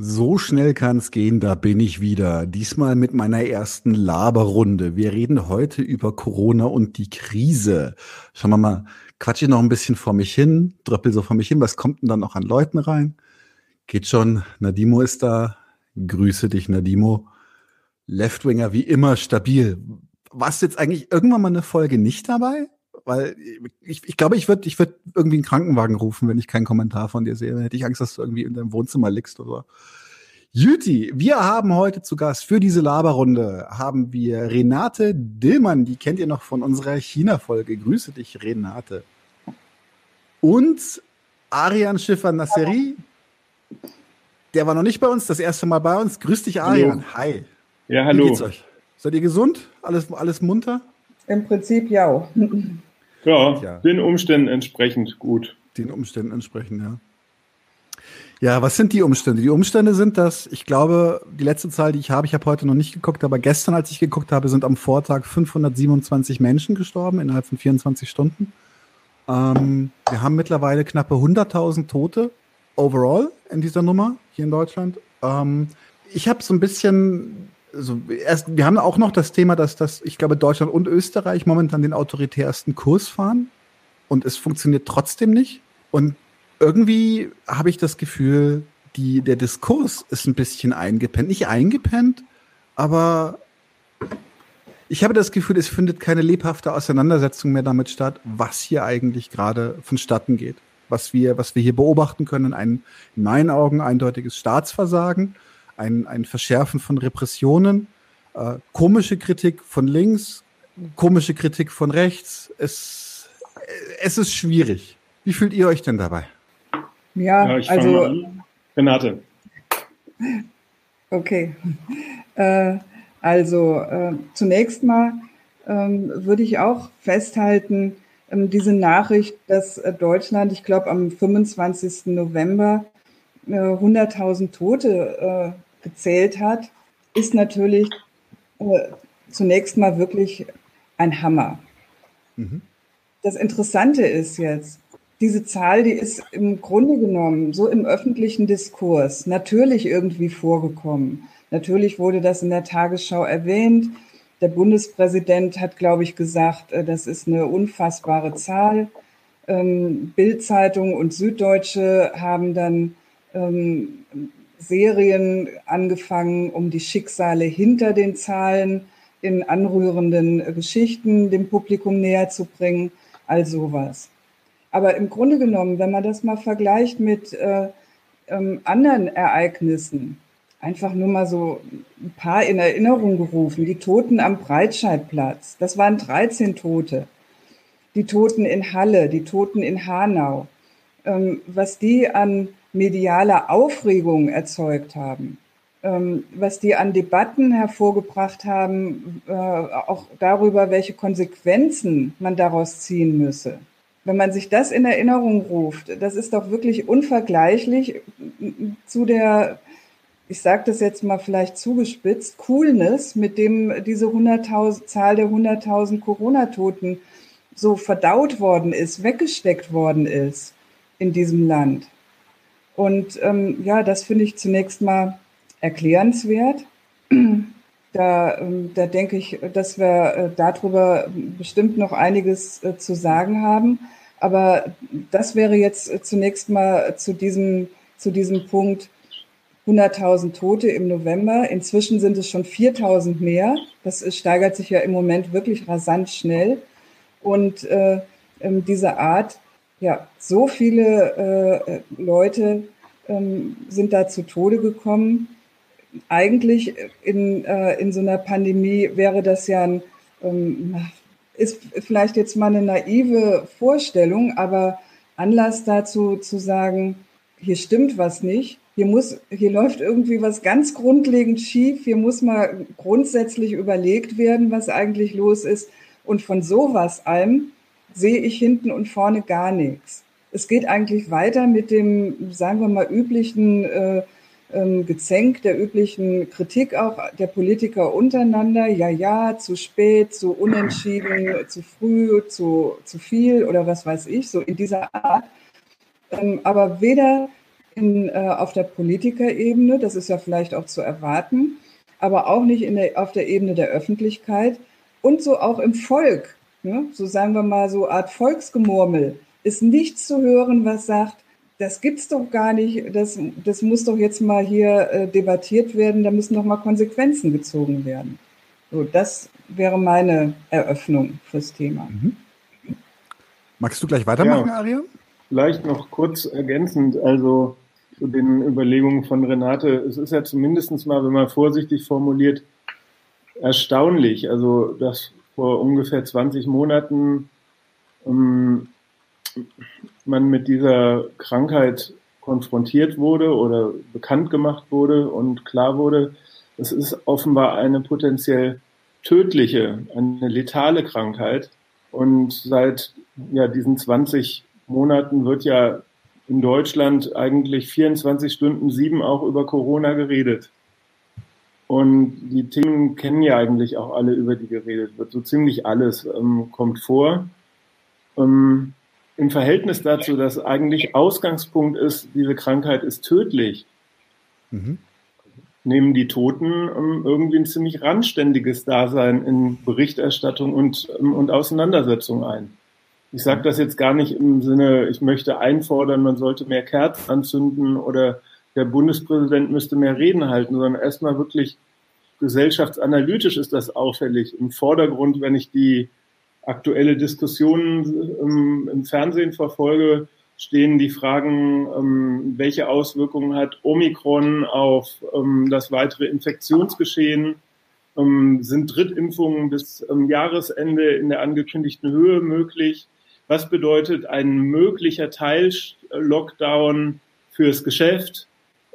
So schnell kann es gehen, da bin ich wieder. Diesmal mit meiner ersten Laberrunde. Wir reden heute über Corona und die Krise. Schauen wir mal, quatsche ich noch ein bisschen vor mich hin, dröppel so vor mich hin. Was kommt denn dann noch an Leuten rein? Geht schon. Nadimo ist da. Grüße dich, Nadimo. Leftwinger wie immer stabil. Warst jetzt eigentlich irgendwann mal eine Folge nicht dabei? Weil ich, ich glaube, ich würde ich würd irgendwie einen Krankenwagen rufen, wenn ich keinen Kommentar von dir sehe. Dann hätte ich Angst, dass du irgendwie in deinem Wohnzimmer liegst oder so. Juti, wir haben heute zu Gast für diese Laberrunde haben wir Renate Dillmann, die kennt ihr noch von unserer China-Folge. Grüße dich, Renate. Und Arian Schiffer-Nasseri, der war noch nicht bei uns, das erste Mal bei uns. Grüß dich, Arian. Hallo. Hi. Ja, hallo. Wie geht's euch? Seid ihr gesund? Alles, alles munter? Im Prinzip ja. Ja, ja, den Umständen entsprechend gut. Den Umständen entsprechend, ja. Ja, was sind die Umstände? Die Umstände sind, dass ich glaube, die letzte Zahl, die ich habe, ich habe heute noch nicht geguckt, aber gestern, als ich geguckt habe, sind am Vortag 527 Menschen gestorben innerhalb von 24 Stunden. Ähm, wir haben mittlerweile knappe 100.000 Tote overall in dieser Nummer hier in Deutschland. Ähm, ich habe so ein bisschen also erst, wir haben auch noch das Thema, dass das, ich glaube, Deutschland und Österreich momentan den autoritärsten Kurs fahren und es funktioniert trotzdem nicht. Und irgendwie habe ich das Gefühl, die, der Diskurs ist ein bisschen eingepennt. Nicht eingepennt, aber ich habe das Gefühl, es findet keine lebhafte Auseinandersetzung mehr damit statt, was hier eigentlich gerade vonstatten geht. Was wir, was wir hier beobachten können, ein in meinen Augen eindeutiges Staatsversagen ein, ein Verschärfen von Repressionen, äh, komische Kritik von links, komische Kritik von rechts. Es, es ist schwierig. Wie fühlt ihr euch denn dabei? Ja, ja also. Renate. Okay. Äh, also äh, zunächst mal ähm, würde ich auch festhalten, ähm, diese Nachricht, dass äh, Deutschland, ich glaube, am 25. November 100.000 äh, Tote äh, gezählt hat, ist natürlich äh, zunächst mal wirklich ein Hammer. Mhm. Das Interessante ist jetzt, diese Zahl, die ist im Grunde genommen so im öffentlichen Diskurs natürlich irgendwie vorgekommen. Natürlich wurde das in der Tagesschau erwähnt. Der Bundespräsident hat, glaube ich, gesagt, äh, das ist eine unfassbare Zahl. Ähm, Bildzeitung und Süddeutsche haben dann ähm, Serien angefangen, um die Schicksale hinter den Zahlen in anrührenden Geschichten dem Publikum näher zu bringen, all sowas. Aber im Grunde genommen, wenn man das mal vergleicht mit äh, ähm, anderen Ereignissen, einfach nur mal so ein paar in Erinnerung gerufen, die Toten am Breitscheidplatz, das waren 13 Tote. Die Toten in Halle, die Toten in Hanau, ähm, was die an mediale Aufregung erzeugt haben, ähm, was die an Debatten hervorgebracht haben, äh, auch darüber, welche Konsequenzen man daraus ziehen müsse. Wenn man sich das in Erinnerung ruft, das ist doch wirklich unvergleichlich zu der, ich sage das jetzt mal vielleicht zugespitzt, Coolness, mit dem diese 100.000, Zahl der 100.000 Corona-Toten so verdaut worden ist, weggesteckt worden ist in diesem Land. Und ähm, ja, das finde ich zunächst mal erklärenswert. Da, ähm, da denke ich, dass wir äh, darüber bestimmt noch einiges äh, zu sagen haben. Aber das wäre jetzt äh, zunächst mal zu diesem, zu diesem Punkt 100.000 Tote im November. Inzwischen sind es schon 4.000 mehr. Das steigert sich ja im Moment wirklich rasant schnell. Und äh, ähm, diese Art ja, so viele äh, Leute ähm, sind da zu Tode gekommen. Eigentlich in, äh, in so einer Pandemie wäre das ja ein, ähm, ist vielleicht jetzt mal eine naive Vorstellung, aber Anlass dazu zu sagen, hier stimmt was nicht, hier muss, hier läuft irgendwie was ganz grundlegend schief, hier muss mal grundsätzlich überlegt werden, was eigentlich los ist. Und von sowas allem sehe ich hinten und vorne gar nichts. Es geht eigentlich weiter mit dem, sagen wir mal, üblichen äh, ähm, Gezänk, der üblichen Kritik auch der Politiker untereinander. Ja, ja, zu spät, zu unentschieden, zu früh, zu, zu viel oder was weiß ich, so in dieser Art. Ähm, aber weder in, äh, auf der Politikerebene, das ist ja vielleicht auch zu erwarten, aber auch nicht in der, auf der Ebene der Öffentlichkeit und so auch im Volk. Ne? So sagen wir mal, so Art Volksgemurmel ist nichts zu hören, was sagt, das gibt's doch gar nicht, das, das muss doch jetzt mal hier äh, debattiert werden, da müssen doch mal Konsequenzen gezogen werden. So, das wäre meine Eröffnung fürs Thema. Mhm. Magst du gleich weitermachen, ja, Aria? Vielleicht noch kurz ergänzend, also zu den Überlegungen von Renate. Es ist ja zumindest mal, wenn man vorsichtig formuliert, erstaunlich. Also, dass vor ungefähr 20 Monaten ähm, man mit dieser Krankheit konfrontiert wurde oder bekannt gemacht wurde und klar wurde, es ist offenbar eine potenziell tödliche, eine letale Krankheit. Und seit ja, diesen 20 Monaten wird ja in Deutschland eigentlich 24 Stunden sieben auch über Corona geredet. Und die Themen kennen ja eigentlich auch alle, über die geredet wird. So ziemlich alles ähm, kommt vor. Ähm, Im Verhältnis dazu, dass eigentlich Ausgangspunkt ist, diese Krankheit ist tödlich, mhm. nehmen die Toten ähm, irgendwie ein ziemlich randständiges Dasein in Berichterstattung und, ähm, und Auseinandersetzung ein. Ich sage das jetzt gar nicht im Sinne, ich möchte einfordern, man sollte mehr Kerzen anzünden oder der Bundespräsident müsste mehr Reden halten, sondern erstmal wirklich gesellschaftsanalytisch ist das auffällig. Im Vordergrund, wenn ich die aktuelle Diskussion im, im Fernsehen verfolge, stehen die Fragen, ähm, welche Auswirkungen hat Omikron auf ähm, das weitere Infektionsgeschehen? Ähm, sind Drittimpfungen bis ähm, Jahresende in der angekündigten Höhe möglich? Was bedeutet ein möglicher Teil-Lockdown fürs Geschäft?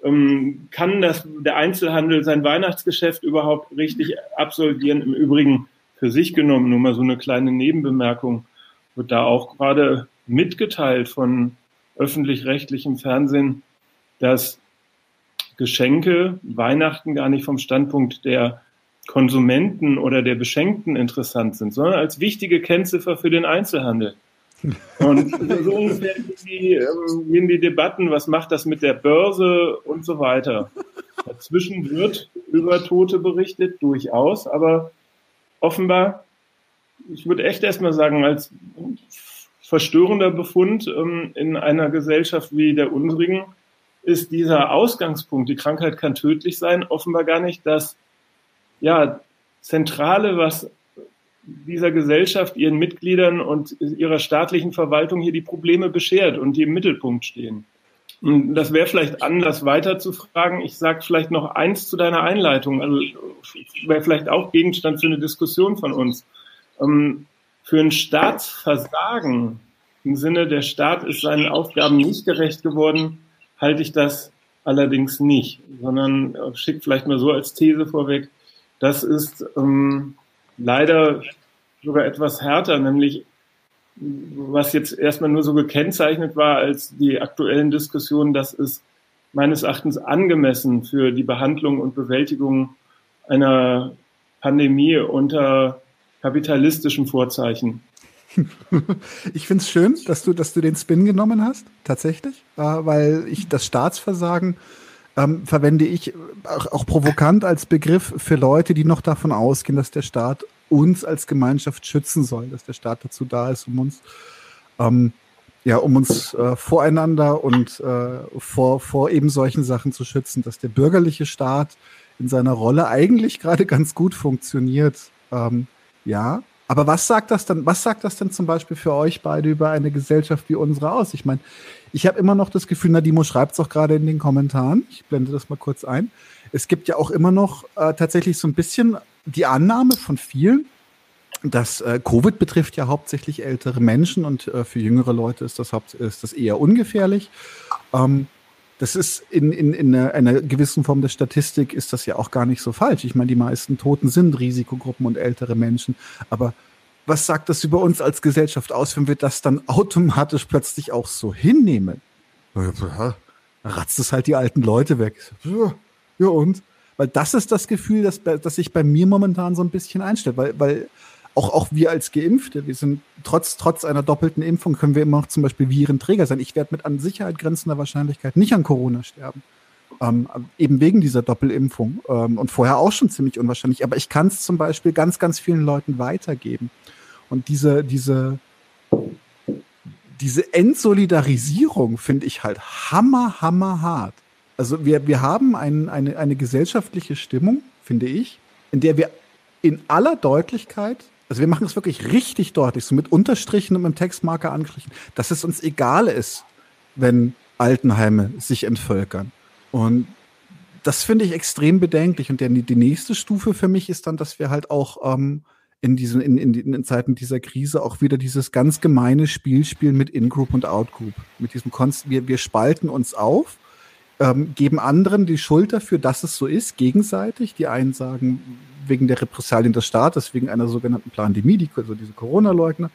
Ähm, kann das, der Einzelhandel sein Weihnachtsgeschäft überhaupt richtig absolvieren? Im Übrigen für sich genommen, nur mal so eine kleine Nebenbemerkung, wird da auch gerade mitgeteilt von öffentlich-rechtlichem Fernsehen, dass Geschenke Weihnachten gar nicht vom Standpunkt der Konsumenten oder der Beschenkten interessant sind, sondern als wichtige Kennziffer für den Einzelhandel. Und so ungefähr gehen die, gehen die Debatten, was macht das mit der Börse und so weiter. Dazwischen wird über Tote berichtet, durchaus, aber offenbar, ich würde echt erstmal sagen, als verstörender Befund ähm, in einer Gesellschaft wie der unsrigen ist dieser Ausgangspunkt, die Krankheit kann tödlich sein, offenbar gar nicht das ja, Zentrale, was dieser Gesellschaft, ihren Mitgliedern und ihrer staatlichen Verwaltung hier die Probleme beschert und die im Mittelpunkt stehen. Und das wäre vielleicht anders weiter zu fragen. Ich sage vielleicht noch eins zu deiner Einleitung. Also wäre vielleicht auch Gegenstand für eine Diskussion von uns. Ähm, für ein Staatsversagen im Sinne, der Staat ist seinen Aufgaben nicht gerecht geworden, halte ich das allerdings nicht, sondern äh, schickt vielleicht mal so als These vorweg, das ist ähm, leider sogar etwas härter, nämlich was jetzt erstmal nur so gekennzeichnet war als die aktuellen Diskussionen, das ist meines Erachtens angemessen für die Behandlung und Bewältigung einer Pandemie unter kapitalistischen Vorzeichen. Ich finde es schön, dass du, dass du den Spin genommen hast, tatsächlich, äh, weil ich das Staatsversagen ähm, verwende ich auch, auch provokant als Begriff für Leute, die noch davon ausgehen, dass der Staat uns als Gemeinschaft schützen soll, dass der Staat dazu da ist, um uns ähm, ja, um uns äh, voreinander und äh, vor, vor eben solchen Sachen zu schützen, dass der bürgerliche Staat in seiner Rolle eigentlich gerade ganz gut funktioniert. Ähm, ja, aber was sagt das dann, was sagt das denn zum Beispiel für euch beide über eine Gesellschaft wie unsere aus? Ich meine, ich habe immer noch das Gefühl, Nadimo schreibt es auch gerade in den Kommentaren, ich blende das mal kurz ein. Es gibt ja auch immer noch äh, tatsächlich so ein bisschen die Annahme von vielen, dass äh, Covid betrifft ja hauptsächlich ältere Menschen und äh, für jüngere Leute ist das, haupt, ist das eher ungefährlich. Ähm, das ist in, in, in einer, einer gewissen Form der Statistik ist das ja auch gar nicht so falsch. Ich meine, die meisten Toten sind Risikogruppen und ältere Menschen. Aber was sagt das über uns als Gesellschaft aus, wenn wir das dann automatisch plötzlich auch so hinnehmen? Ja, ratzt es halt die alten Leute weg. Ja, und? Weil das ist das Gefühl, das, das sich bei mir momentan so ein bisschen einstellt. Weil, weil auch, auch wir als Geimpfte, wir sind trotz, trotz einer doppelten Impfung können wir immer noch zum Beispiel Virenträger sein. Ich werde mit an Sicherheit grenzender Wahrscheinlichkeit nicht an Corona sterben. Ähm, eben wegen dieser Doppelimpfung. Ähm, und vorher auch schon ziemlich unwahrscheinlich. Aber ich kann es zum Beispiel ganz, ganz vielen Leuten weitergeben. Und diese, diese, diese Entsolidarisierung finde ich halt hammer, hammer hart. Also wir, wir haben ein, eine, eine gesellschaftliche Stimmung, finde ich, in der wir in aller Deutlichkeit, also wir machen es wirklich richtig deutlich, so mit Unterstrichen und mit dem Textmarker angestrichen, dass es uns egal ist, wenn Altenheime sich entvölkern. Und das finde ich extrem bedenklich. Und der, die nächste Stufe für mich ist dann, dass wir halt auch ähm, in diesen, in, in, in Zeiten dieser Krise auch wieder dieses ganz gemeine Spiel spielen mit In-Group und Out-Group. Mit diesem Konst, wir, wir spalten uns auf ähm, geben anderen die Schuld dafür, dass es so ist, gegenseitig. Die einen sagen, wegen der Repressalien des Staates, wegen einer sogenannten Plandemie, die, also diese Corona-Leugner.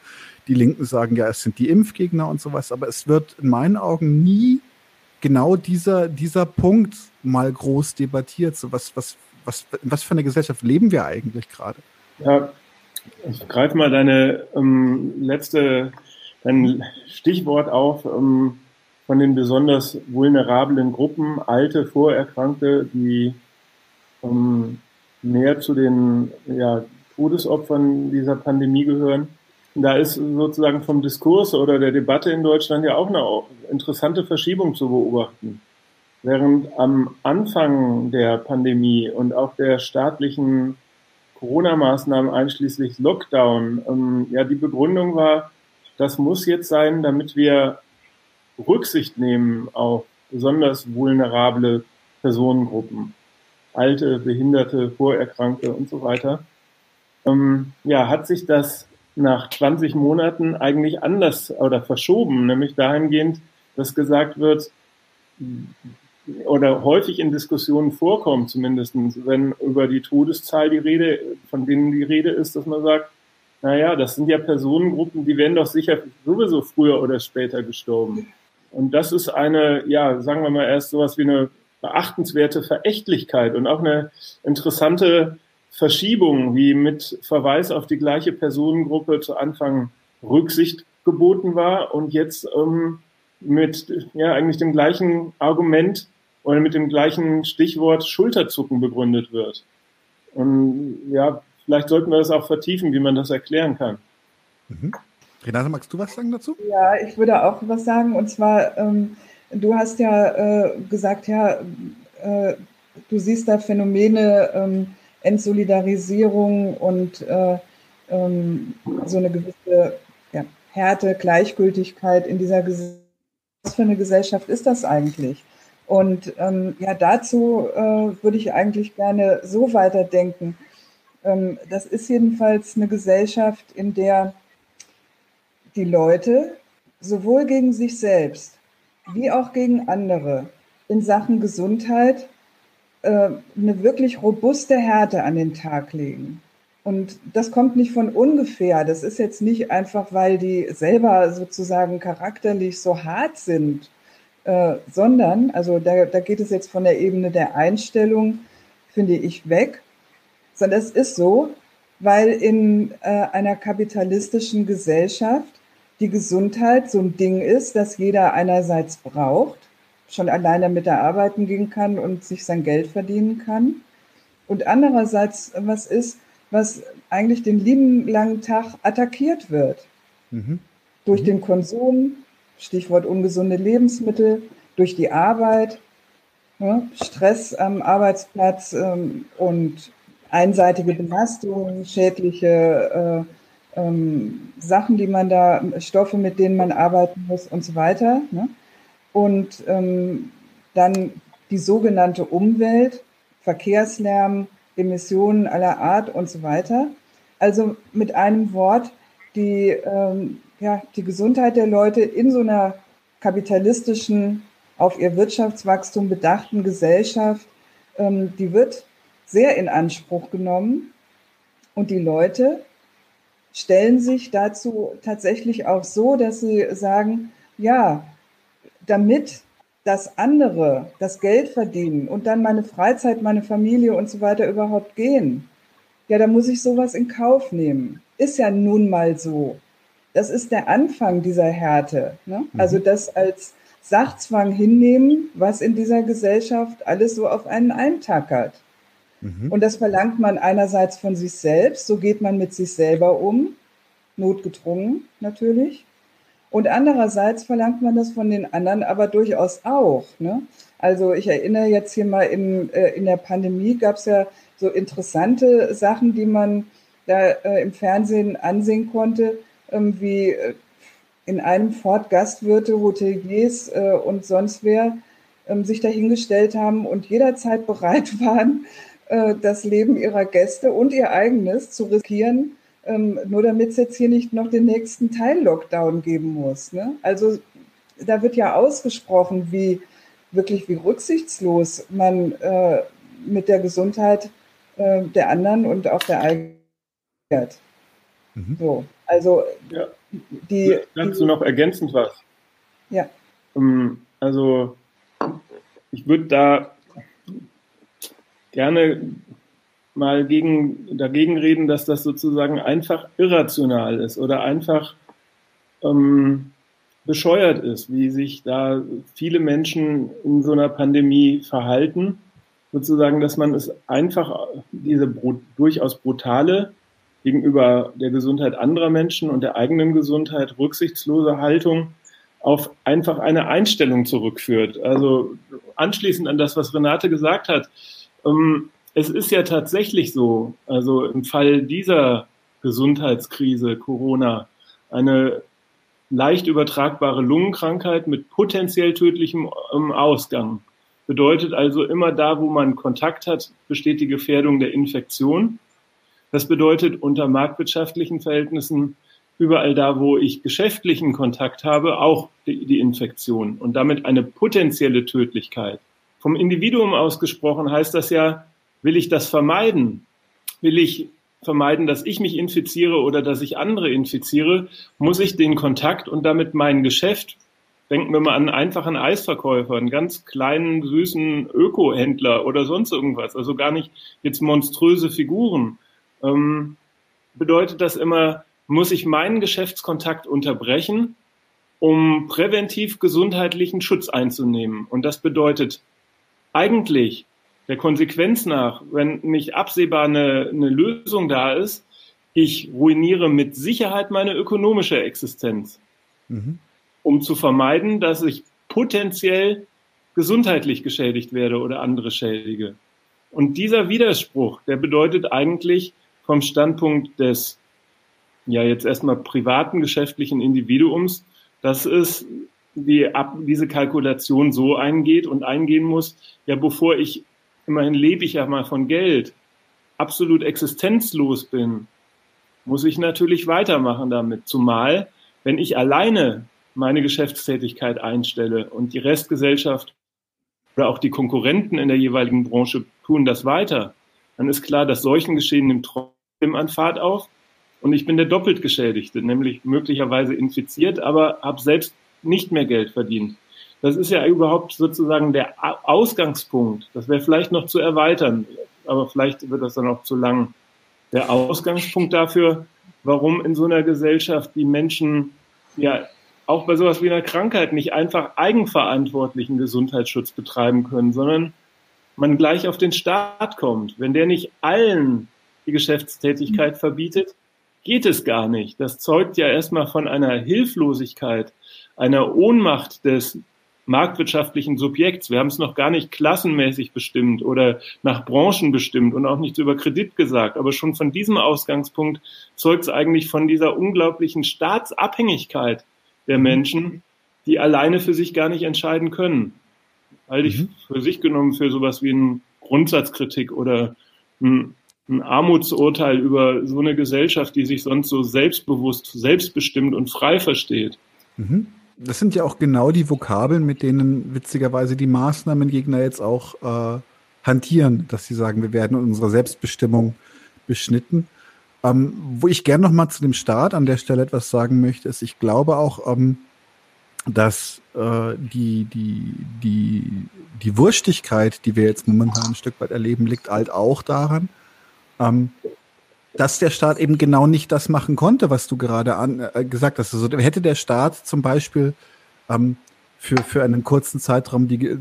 Die Linken sagen, ja, es sind die Impfgegner und sowas. Aber es wird in meinen Augen nie genau dieser, dieser Punkt mal groß debattiert. So was, was, was, was für eine Gesellschaft leben wir eigentlich gerade? Ja, ich greife mal deine ähm, letzte, dein Stichwort auf. Ähm, von den besonders vulnerablen Gruppen, alte, Vorerkrankte, die ähm, mehr zu den ja, Todesopfern dieser Pandemie gehören. Da ist sozusagen vom Diskurs oder der Debatte in Deutschland ja auch eine interessante Verschiebung zu beobachten. Während am Anfang der Pandemie und auch der staatlichen Corona-Maßnahmen einschließlich Lockdown, ähm, ja, die Begründung war, das muss jetzt sein, damit wir Rücksicht nehmen auf besonders vulnerable Personengruppen, alte, behinderte, Vorerkrankte und so weiter, ähm, ja, hat sich das nach 20 Monaten eigentlich anders oder verschoben, nämlich dahingehend, dass gesagt wird, oder häufig in Diskussionen vorkommt, zumindest wenn über die Todeszahl die Rede, von denen die Rede ist, dass man sagt, naja, das sind ja Personengruppen, die werden doch sicher sowieso früher oder später gestorben. Und das ist eine, ja, sagen wir mal erst sowas wie eine beachtenswerte Verächtlichkeit und auch eine interessante Verschiebung, wie mit Verweis auf die gleiche Personengruppe zu Anfang Rücksicht geboten war und jetzt ähm, mit ja eigentlich dem gleichen Argument oder mit dem gleichen Stichwort Schulterzucken begründet wird. Und ja, vielleicht sollten wir das auch vertiefen, wie man das erklären kann. Mhm. Renate, magst du was sagen dazu? Ja, ich würde auch was sagen. Und zwar, ähm, du hast ja äh, gesagt, ja, äh, du siehst da Phänomene, ähm, Entsolidarisierung und äh, ähm, so eine gewisse ja, Härte, Gleichgültigkeit in dieser Gesellschaft. Was für eine Gesellschaft ist das eigentlich? Und ähm, ja, dazu äh, würde ich eigentlich gerne so weiterdenken. Ähm, das ist jedenfalls eine Gesellschaft, in der die Leute sowohl gegen sich selbst wie auch gegen andere in Sachen Gesundheit äh, eine wirklich robuste Härte an den Tag legen. Und das kommt nicht von ungefähr. Das ist jetzt nicht einfach, weil die selber sozusagen charakterlich so hart sind, äh, sondern, also da, da geht es jetzt von der Ebene der Einstellung, finde ich, weg, sondern es ist so, weil in äh, einer kapitalistischen Gesellschaft die Gesundheit so ein Ding ist, das jeder einerseits braucht, schon allein damit er arbeiten gehen kann und sich sein Geld verdienen kann. Und andererseits was ist, was eigentlich den lieben langen Tag attackiert wird. Mhm. Durch mhm. den Konsum, Stichwort ungesunde Lebensmittel, durch die Arbeit, ne, Stress am Arbeitsplatz ähm, und einseitige Belastung, schädliche äh, ähm, Sachen, die man da, Stoffe, mit denen man arbeiten muss und so weiter. Ne? Und ähm, dann die sogenannte Umwelt, Verkehrslärm, Emissionen aller Art und so weiter. Also mit einem Wort, die, ähm, ja, die Gesundheit der Leute in so einer kapitalistischen, auf ihr Wirtschaftswachstum bedachten Gesellschaft, ähm, die wird sehr in Anspruch genommen. Und die Leute stellen sich dazu tatsächlich auch so, dass sie sagen, ja, damit das andere, das Geld verdienen und dann meine Freizeit, meine Familie und so weiter überhaupt gehen, ja, da muss ich sowas in Kauf nehmen. ist ja nun mal so. Das ist der Anfang dieser Härte. Ne? Mhm. Also das als Sachzwang hinnehmen, was in dieser Gesellschaft alles so auf einen eintackert. Mhm. Und das verlangt man einerseits von sich selbst, so geht man mit sich selber um, notgedrungen natürlich. Und andererseits verlangt man das von den anderen aber durchaus auch. Ne? Also ich erinnere jetzt hier mal, in, äh, in der Pandemie gab es ja so interessante Sachen, die man da äh, im Fernsehen ansehen konnte, ähm, wie äh, in einem Fort Gastwirte, Hoteliers äh, und sonst wer ähm, sich dahingestellt haben und jederzeit bereit waren, das Leben ihrer Gäste und ihr eigenes zu riskieren, ähm, nur damit es jetzt hier nicht noch den nächsten Teil-Lockdown geben muss. Ne? Also da wird ja ausgesprochen, wie wirklich wie rücksichtslos man äh, mit der Gesundheit äh, der anderen und auch der eigenen mhm. So, also ja. die. Kannst du noch ergänzend was? Ja. Ähm, also ich würde da gerne mal gegen, dagegen reden, dass das sozusagen einfach irrational ist oder einfach ähm, bescheuert ist, wie sich da viele Menschen in so einer Pandemie verhalten. Sozusagen, dass man es einfach, diese durchaus brutale gegenüber der Gesundheit anderer Menschen und der eigenen Gesundheit rücksichtslose Haltung auf einfach eine Einstellung zurückführt. Also anschließend an das, was Renate gesagt hat, es ist ja tatsächlich so, also im Fall dieser Gesundheitskrise Corona, eine leicht übertragbare Lungenkrankheit mit potenziell tödlichem ähm, Ausgang. Bedeutet also immer da, wo man Kontakt hat, besteht die Gefährdung der Infektion. Das bedeutet unter marktwirtschaftlichen Verhältnissen überall da, wo ich geschäftlichen Kontakt habe, auch die, die Infektion und damit eine potenzielle Tödlichkeit. Vom Individuum ausgesprochen heißt das ja, will ich das vermeiden? Will ich vermeiden, dass ich mich infiziere oder dass ich andere infiziere, muss ich den Kontakt und damit mein Geschäft, denken wir mal an einen einfachen Eisverkäufer, einen ganz kleinen, süßen Öko-Händler oder sonst irgendwas, also gar nicht jetzt monströse Figuren, ähm, bedeutet das immer, muss ich meinen Geschäftskontakt unterbrechen, um präventiv gesundheitlichen Schutz einzunehmen. Und das bedeutet eigentlich der Konsequenz nach, wenn nicht absehbar eine, eine Lösung da ist, ich ruiniere mit Sicherheit meine ökonomische Existenz, mhm. um zu vermeiden, dass ich potenziell gesundheitlich geschädigt werde oder andere schädige. Und dieser Widerspruch, der bedeutet eigentlich vom Standpunkt des, ja jetzt erstmal privaten geschäftlichen Individuums, dass es die, diese Kalkulation so eingeht und eingehen muss, ja, bevor ich immerhin lebe ich ja mal von Geld, absolut existenzlos bin, muss ich natürlich weitermachen damit. Zumal, wenn ich alleine meine Geschäftstätigkeit einstelle und die Restgesellschaft oder auch die Konkurrenten in der jeweiligen Branche tun das weiter, dann ist klar, dass solchen Geschehen nimmt trotzdem an Fahrt auf und ich bin der doppelt Geschädigte, nämlich möglicherweise infiziert, aber habe selbst nicht mehr Geld verdient. Das ist ja überhaupt sozusagen der Ausgangspunkt. Das wäre vielleicht noch zu erweitern, aber vielleicht wird das dann auch zu lang. Der Ausgangspunkt dafür, warum in so einer Gesellschaft die Menschen ja auch bei sowas wie einer Krankheit nicht einfach eigenverantwortlichen Gesundheitsschutz betreiben können, sondern man gleich auf den Staat kommt. Wenn der nicht allen die Geschäftstätigkeit verbietet, geht es gar nicht. Das zeugt ja erstmal von einer Hilflosigkeit, einer Ohnmacht des marktwirtschaftlichen Subjekts. Wir haben es noch gar nicht klassenmäßig bestimmt oder nach Branchen bestimmt und auch nichts über Kredit gesagt. Aber schon von diesem Ausgangspunkt zeugt es eigentlich von dieser unglaublichen Staatsabhängigkeit der mhm. Menschen, die alleine für sich gar nicht entscheiden können. Halte ich mhm. für sich genommen für sowas wie eine Grundsatzkritik oder ein, ein Armutsurteil über so eine Gesellschaft, die sich sonst so selbstbewusst, selbstbestimmt und frei versteht. Mhm das sind ja auch genau die Vokabeln, mit denen witzigerweise die Maßnahmengegner jetzt auch äh, hantieren, dass sie sagen, wir werden unsere Selbstbestimmung beschnitten. Ähm, wo ich gerne noch mal zu dem Staat an der Stelle etwas sagen möchte, ist, ich glaube auch, ähm, dass äh, die, die, die, die Wurstigkeit, die wir jetzt momentan ein Stück weit erleben, liegt halt auch daran, ähm, dass der Staat eben genau nicht das machen konnte, was du gerade an, äh, gesagt hast. Also hätte der Staat zum Beispiel ähm, für, für einen kurzen Zeitraum die,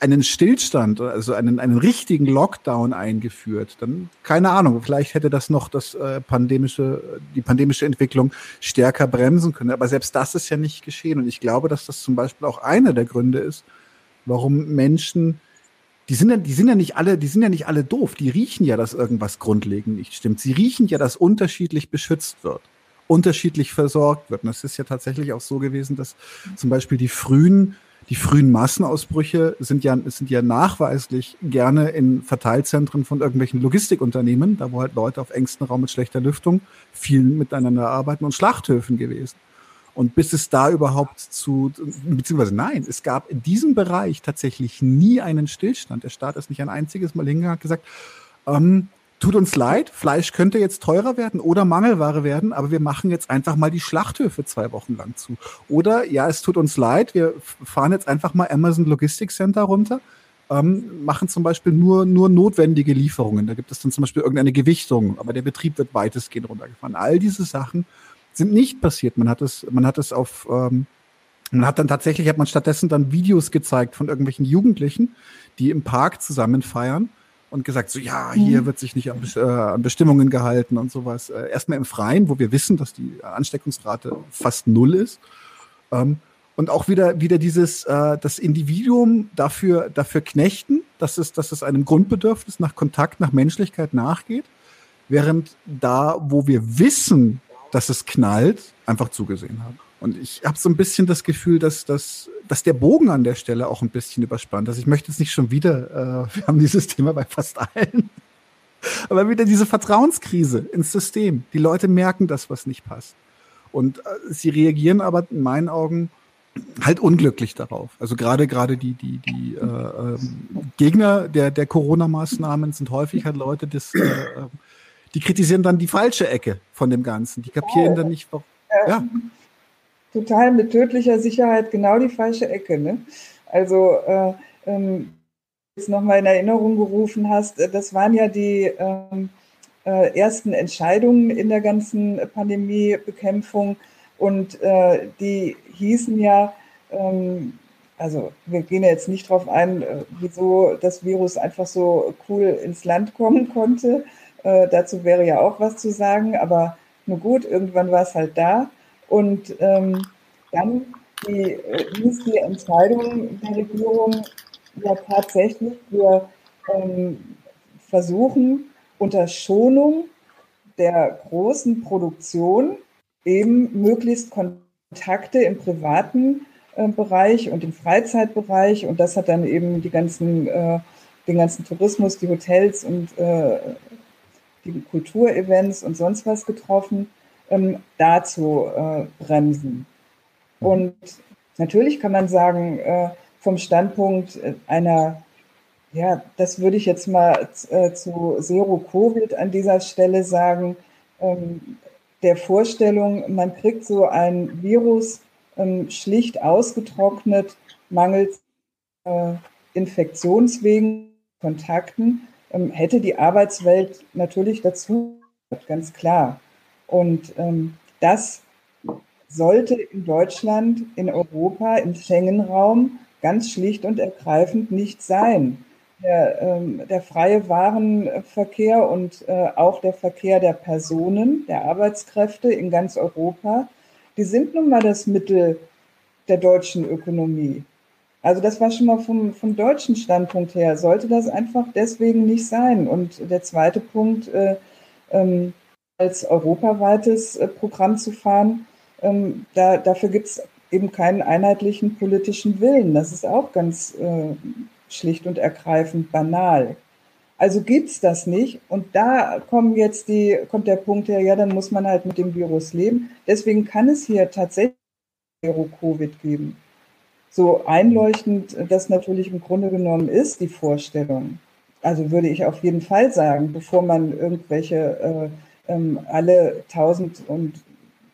einen Stillstand, also einen, einen richtigen Lockdown eingeführt, dann keine Ahnung, vielleicht hätte das noch das äh, pandemische, die pandemische Entwicklung stärker bremsen können. Aber selbst das ist ja nicht geschehen. Und ich glaube, dass das zum Beispiel auch einer der Gründe ist, warum Menschen die sind ja, die sind ja nicht alle, die sind ja nicht alle doof. Die riechen ja, dass irgendwas grundlegend nicht stimmt. Sie riechen ja, dass unterschiedlich beschützt wird, unterschiedlich versorgt wird. Und es ist ja tatsächlich auch so gewesen, dass zum Beispiel die frühen, die frühen Massenausbrüche sind ja, sind ja nachweislich gerne in Verteilzentren von irgendwelchen Logistikunternehmen, da wo halt Leute auf engstem Raum mit schlechter Lüftung viel miteinander arbeiten und Schlachthöfen gewesen. Und bis es da überhaupt zu, beziehungsweise nein, es gab in diesem Bereich tatsächlich nie einen Stillstand. Der Staat ist nicht ein einziges Mal hingegangen und gesagt, ähm, tut uns leid, Fleisch könnte jetzt teurer werden oder Mangelware werden, aber wir machen jetzt einfach mal die Schlachthöfe zwei Wochen lang zu. Oder ja, es tut uns leid, wir fahren jetzt einfach mal Amazon Logistics Center runter, ähm, machen zum Beispiel nur, nur notwendige Lieferungen. Da gibt es dann zum Beispiel irgendeine Gewichtung, aber der Betrieb wird weitestgehend runtergefahren. All diese Sachen sind nicht passiert. Man hat es, man hat es auf, ähm, man hat dann tatsächlich, hat man stattdessen dann Videos gezeigt von irgendwelchen Jugendlichen, die im Park zusammen feiern und gesagt, so ja, hier mhm. wird sich nicht an, äh, an Bestimmungen gehalten und sowas. Äh, erstmal im Freien, wo wir wissen, dass die Ansteckungsrate fast null ist. Ähm, und auch wieder, wieder dieses, äh, das Individuum dafür, dafür knechten, dass es, dass es einem Grundbedürfnis nach Kontakt, nach Menschlichkeit nachgeht. Während da, wo wir wissen, dass es knallt, einfach zugesehen haben. Und ich habe so ein bisschen das Gefühl, dass, dass, dass der Bogen an der Stelle auch ein bisschen überspannt ist. Ich möchte jetzt nicht schon wieder, äh, wir haben dieses Thema bei fast allen, aber wieder diese Vertrauenskrise ins System. Die Leute merken das, was nicht passt. Und äh, sie reagieren aber in meinen Augen halt unglücklich darauf. Also gerade gerade die die die äh, ähm, Gegner der der Corona-Maßnahmen sind häufig halt Leute, das äh, ähm, die kritisieren dann die falsche Ecke von dem Ganzen. Die kapieren ja. dann nicht, warum. Ja. Total mit tödlicher Sicherheit genau die falsche Ecke. Ne? Also, äh, ähm, jetzt nochmal in Erinnerung gerufen hast, äh, das waren ja die ähm, äh, ersten Entscheidungen in der ganzen Pandemiebekämpfung und äh, die hießen ja, ähm, also wir gehen ja jetzt nicht darauf ein, äh, wieso das Virus einfach so cool ins Land kommen konnte, äh, dazu wäre ja auch was zu sagen, aber nur gut, irgendwann war es halt da. Und ähm, dann die, äh, hieß die Entscheidung der Regierung ja tatsächlich, wir ähm, versuchen unter Schonung der großen Produktion eben möglichst Kontakte im privaten äh, Bereich und im Freizeitbereich und das hat dann eben die ganzen, äh, den ganzen Tourismus, die Hotels und äh, die Kulturevents und sonst was getroffen, ähm, da zu äh, bremsen. Mhm. Und natürlich kann man sagen, äh, vom Standpunkt äh, einer, ja, das würde ich jetzt mal äh, zu Zero Covid an dieser Stelle sagen, ähm, der Vorstellung, man kriegt so ein Virus ähm, schlicht ausgetrocknet, mangels äh, Infektionswegen, Kontakten, ähm, hätte die Arbeitswelt natürlich dazu, ganz klar. Und ähm, das sollte in Deutschland, in Europa, im Schengen-Raum ganz schlicht und ergreifend nicht sein. Der, ähm, der freie Warenverkehr und äh, auch der Verkehr der Personen, der Arbeitskräfte in ganz Europa, die sind nun mal das Mittel der deutschen Ökonomie. Also das war schon mal vom, vom deutschen Standpunkt her, sollte das einfach deswegen nicht sein. Und der zweite Punkt, äh, ähm, als europaweites äh, Programm zu fahren, ähm, da, dafür gibt es eben keinen einheitlichen politischen Willen. Das ist auch ganz äh, schlicht und ergreifend banal. Also gibt es das nicht. Und da kommen jetzt die, kommt der Punkt her, ja, dann muss man halt mit dem Virus leben. Deswegen kann es hier tatsächlich Zero-Covid geben so einleuchtend das natürlich im Grunde genommen ist, die Vorstellung. Also würde ich auf jeden Fall sagen, bevor man irgendwelche äh, ähm, alle tausend und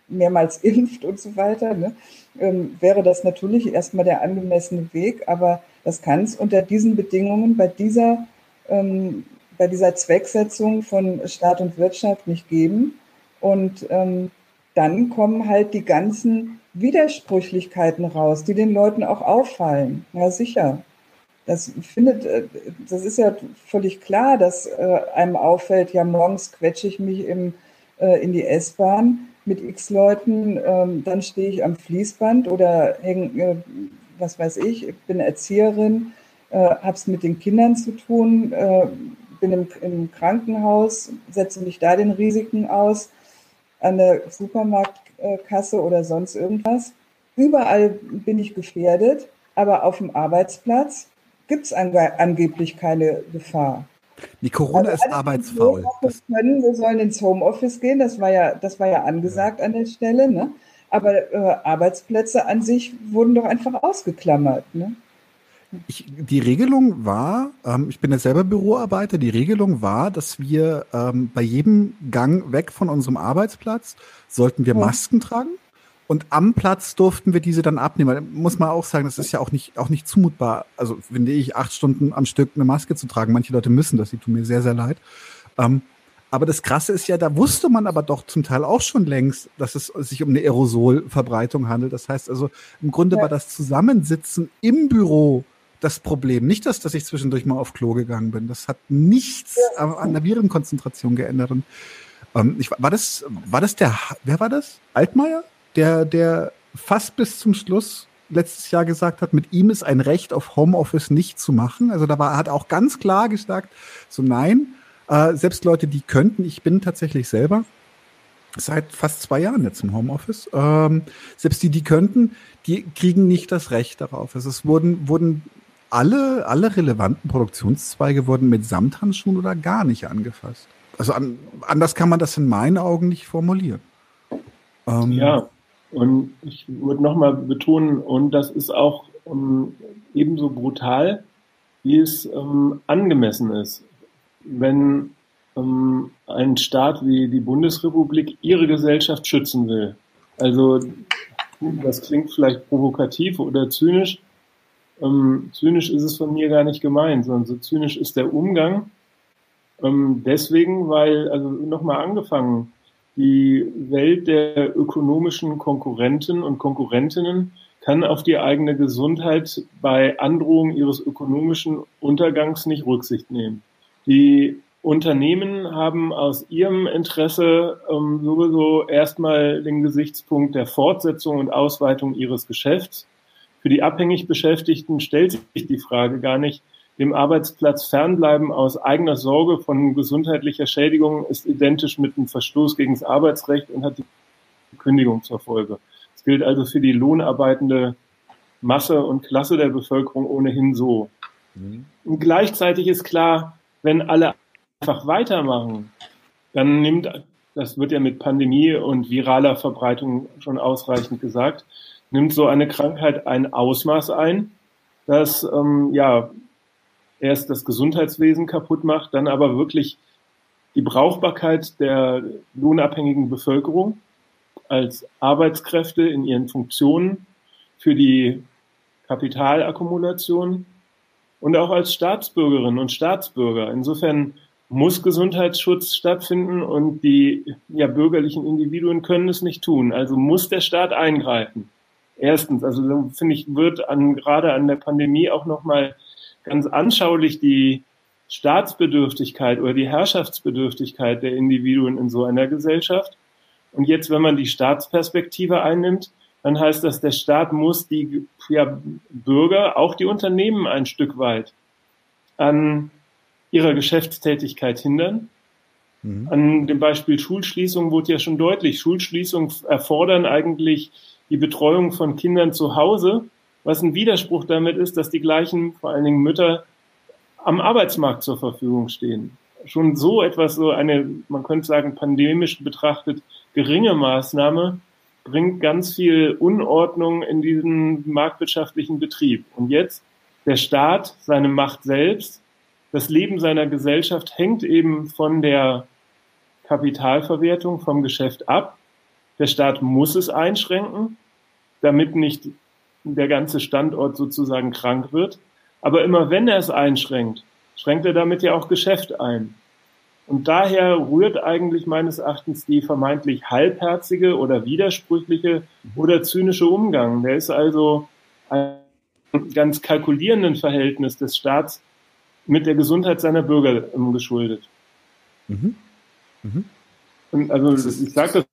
mehrmals impft und so weiter, ne, ähm, wäre das natürlich erstmal der angemessene Weg, aber das kann es unter diesen Bedingungen bei dieser ähm, bei dieser Zwecksetzung von Staat und Wirtschaft nicht geben. Und ähm, dann kommen halt die ganzen Widersprüchlichkeiten raus, die den Leuten auch auffallen. Ja, sicher. Das findet, äh, das ist ja völlig klar, dass äh, einem auffällt, ja, morgens quetsche ich mich im, äh, in die S-Bahn mit x Leuten, ähm, dann stehe ich am Fließband oder hänge, was weiß ich, ich bin Erzieherin, habe es mit den Kindern zu tun, bin im, im Krankenhaus, setze mich da den Risiken aus, an der Supermarktkasse oder sonst irgendwas. Überall bin ich gefährdet, aber auf dem Arbeitsplatz gibt es ange angeblich keine Gefahr. Die Corona also ist arbeitsfaul. Können, wir sollen ins Homeoffice gehen, das war ja, das war ja angesagt ja. an der Stelle. Ne? Aber äh, Arbeitsplätze an sich wurden doch einfach ausgeklammert. Ne? Ich, die Regelung war, ähm, ich bin ja selber Büroarbeiter, die Regelung war, dass wir ähm, bei jedem Gang weg von unserem Arbeitsplatz sollten wir Masken tragen und am Platz durften wir diese dann abnehmen. Muss man auch sagen, das ist ja auch nicht, auch nicht zumutbar. Also finde ich, acht Stunden am Stück eine Maske zu tragen. Manche Leute müssen das, die tun mir sehr, sehr leid. Ähm, aber das Krasse ist ja, da wusste man aber doch zum Teil auch schon längst, dass es sich um eine Aerosolverbreitung handelt. Das heißt also, im Grunde ja. war das Zusammensitzen im Büro das Problem. Nicht, dass, dass ich zwischendurch mal auf Klo gegangen bin. Das hat nichts an der Virenkonzentration geändert. Und, ähm, ich, war das, war das der, wer war das? Altmaier? der, der fast bis zum Schluss letztes Jahr gesagt hat, mit ihm ist ein Recht auf Homeoffice nicht zu machen. Also da war, hat auch ganz klar gesagt, so nein, äh, selbst Leute, die könnten, ich bin tatsächlich selber seit fast zwei Jahren jetzt im Homeoffice, ähm, selbst die, die könnten, die kriegen nicht das Recht darauf. Also es wurden, wurden alle, alle relevanten Produktionszweige wurden mit Samthandschuhen oder gar nicht angefasst. Also an, anders kann man das in meinen Augen nicht formulieren. Ähm, ja, und ich würde nochmal betonen, und das ist auch ähm, ebenso brutal, wie es ähm, angemessen ist. Wenn ähm, ein Staat wie die Bundesrepublik ihre Gesellschaft schützen will. Also, das klingt vielleicht provokativ oder zynisch. Ähm, zynisch ist es von mir gar nicht gemeint, sondern so zynisch ist der Umgang. Ähm, deswegen, weil, also nochmal angefangen, die Welt der ökonomischen Konkurrenten und Konkurrentinnen kann auf die eigene Gesundheit bei Androhung ihres ökonomischen Untergangs nicht Rücksicht nehmen. Die Unternehmen haben aus ihrem Interesse ähm, sowieso erstmal den Gesichtspunkt der Fortsetzung und Ausweitung ihres Geschäfts. Für die abhängig Beschäftigten stellt sich die Frage gar nicht, dem Arbeitsplatz fernbleiben aus eigener Sorge von gesundheitlicher Schädigung ist identisch mit einem Verstoß gegen das Arbeitsrecht und hat die Kündigung zur Folge. Das gilt also für die lohnarbeitende Masse und Klasse der Bevölkerung ohnehin so. Mhm. Und gleichzeitig ist klar, wenn alle einfach weitermachen, dann nimmt, das wird ja mit Pandemie und viraler Verbreitung schon ausreichend gesagt, nimmt so eine Krankheit ein Ausmaß ein, das ähm, ja erst das Gesundheitswesen kaputt macht, dann aber wirklich die Brauchbarkeit der lohnabhängigen Bevölkerung als Arbeitskräfte in ihren Funktionen für die Kapitalakkumulation und auch als Staatsbürgerinnen und Staatsbürger. Insofern muss Gesundheitsschutz stattfinden und die ja, bürgerlichen Individuen können es nicht tun. Also muss der Staat eingreifen. Erstens, also finde ich, wird an, gerade an der Pandemie auch nochmal ganz anschaulich die Staatsbedürftigkeit oder die Herrschaftsbedürftigkeit der Individuen in so einer Gesellschaft. Und jetzt, wenn man die Staatsperspektive einnimmt, dann heißt das, der Staat muss die ja, Bürger, auch die Unternehmen ein Stück weit an ihrer Geschäftstätigkeit hindern. Mhm. An dem Beispiel Schulschließung wurde ja schon deutlich, Schulschließungen erfordern eigentlich die Betreuung von Kindern zu Hause was ein Widerspruch damit ist, dass die gleichen, vor allen Dingen Mütter, am Arbeitsmarkt zur Verfügung stehen. Schon so etwas, so eine, man könnte sagen, pandemisch betrachtet geringe Maßnahme bringt ganz viel Unordnung in diesen marktwirtschaftlichen Betrieb. Und jetzt der Staat, seine Macht selbst, das Leben seiner Gesellschaft hängt eben von der Kapitalverwertung, vom Geschäft ab. Der Staat muss es einschränken, damit nicht der ganze Standort sozusagen krank wird. Aber immer wenn er es einschränkt, schränkt er damit ja auch Geschäft ein. Und daher rührt eigentlich meines Erachtens die vermeintlich halbherzige oder widersprüchliche oder zynische Umgang. Der ist also ein ganz kalkulierenden Verhältnis des Staats mit der Gesundheit seiner Bürger geschuldet. Mhm. Mhm. Also ich sage das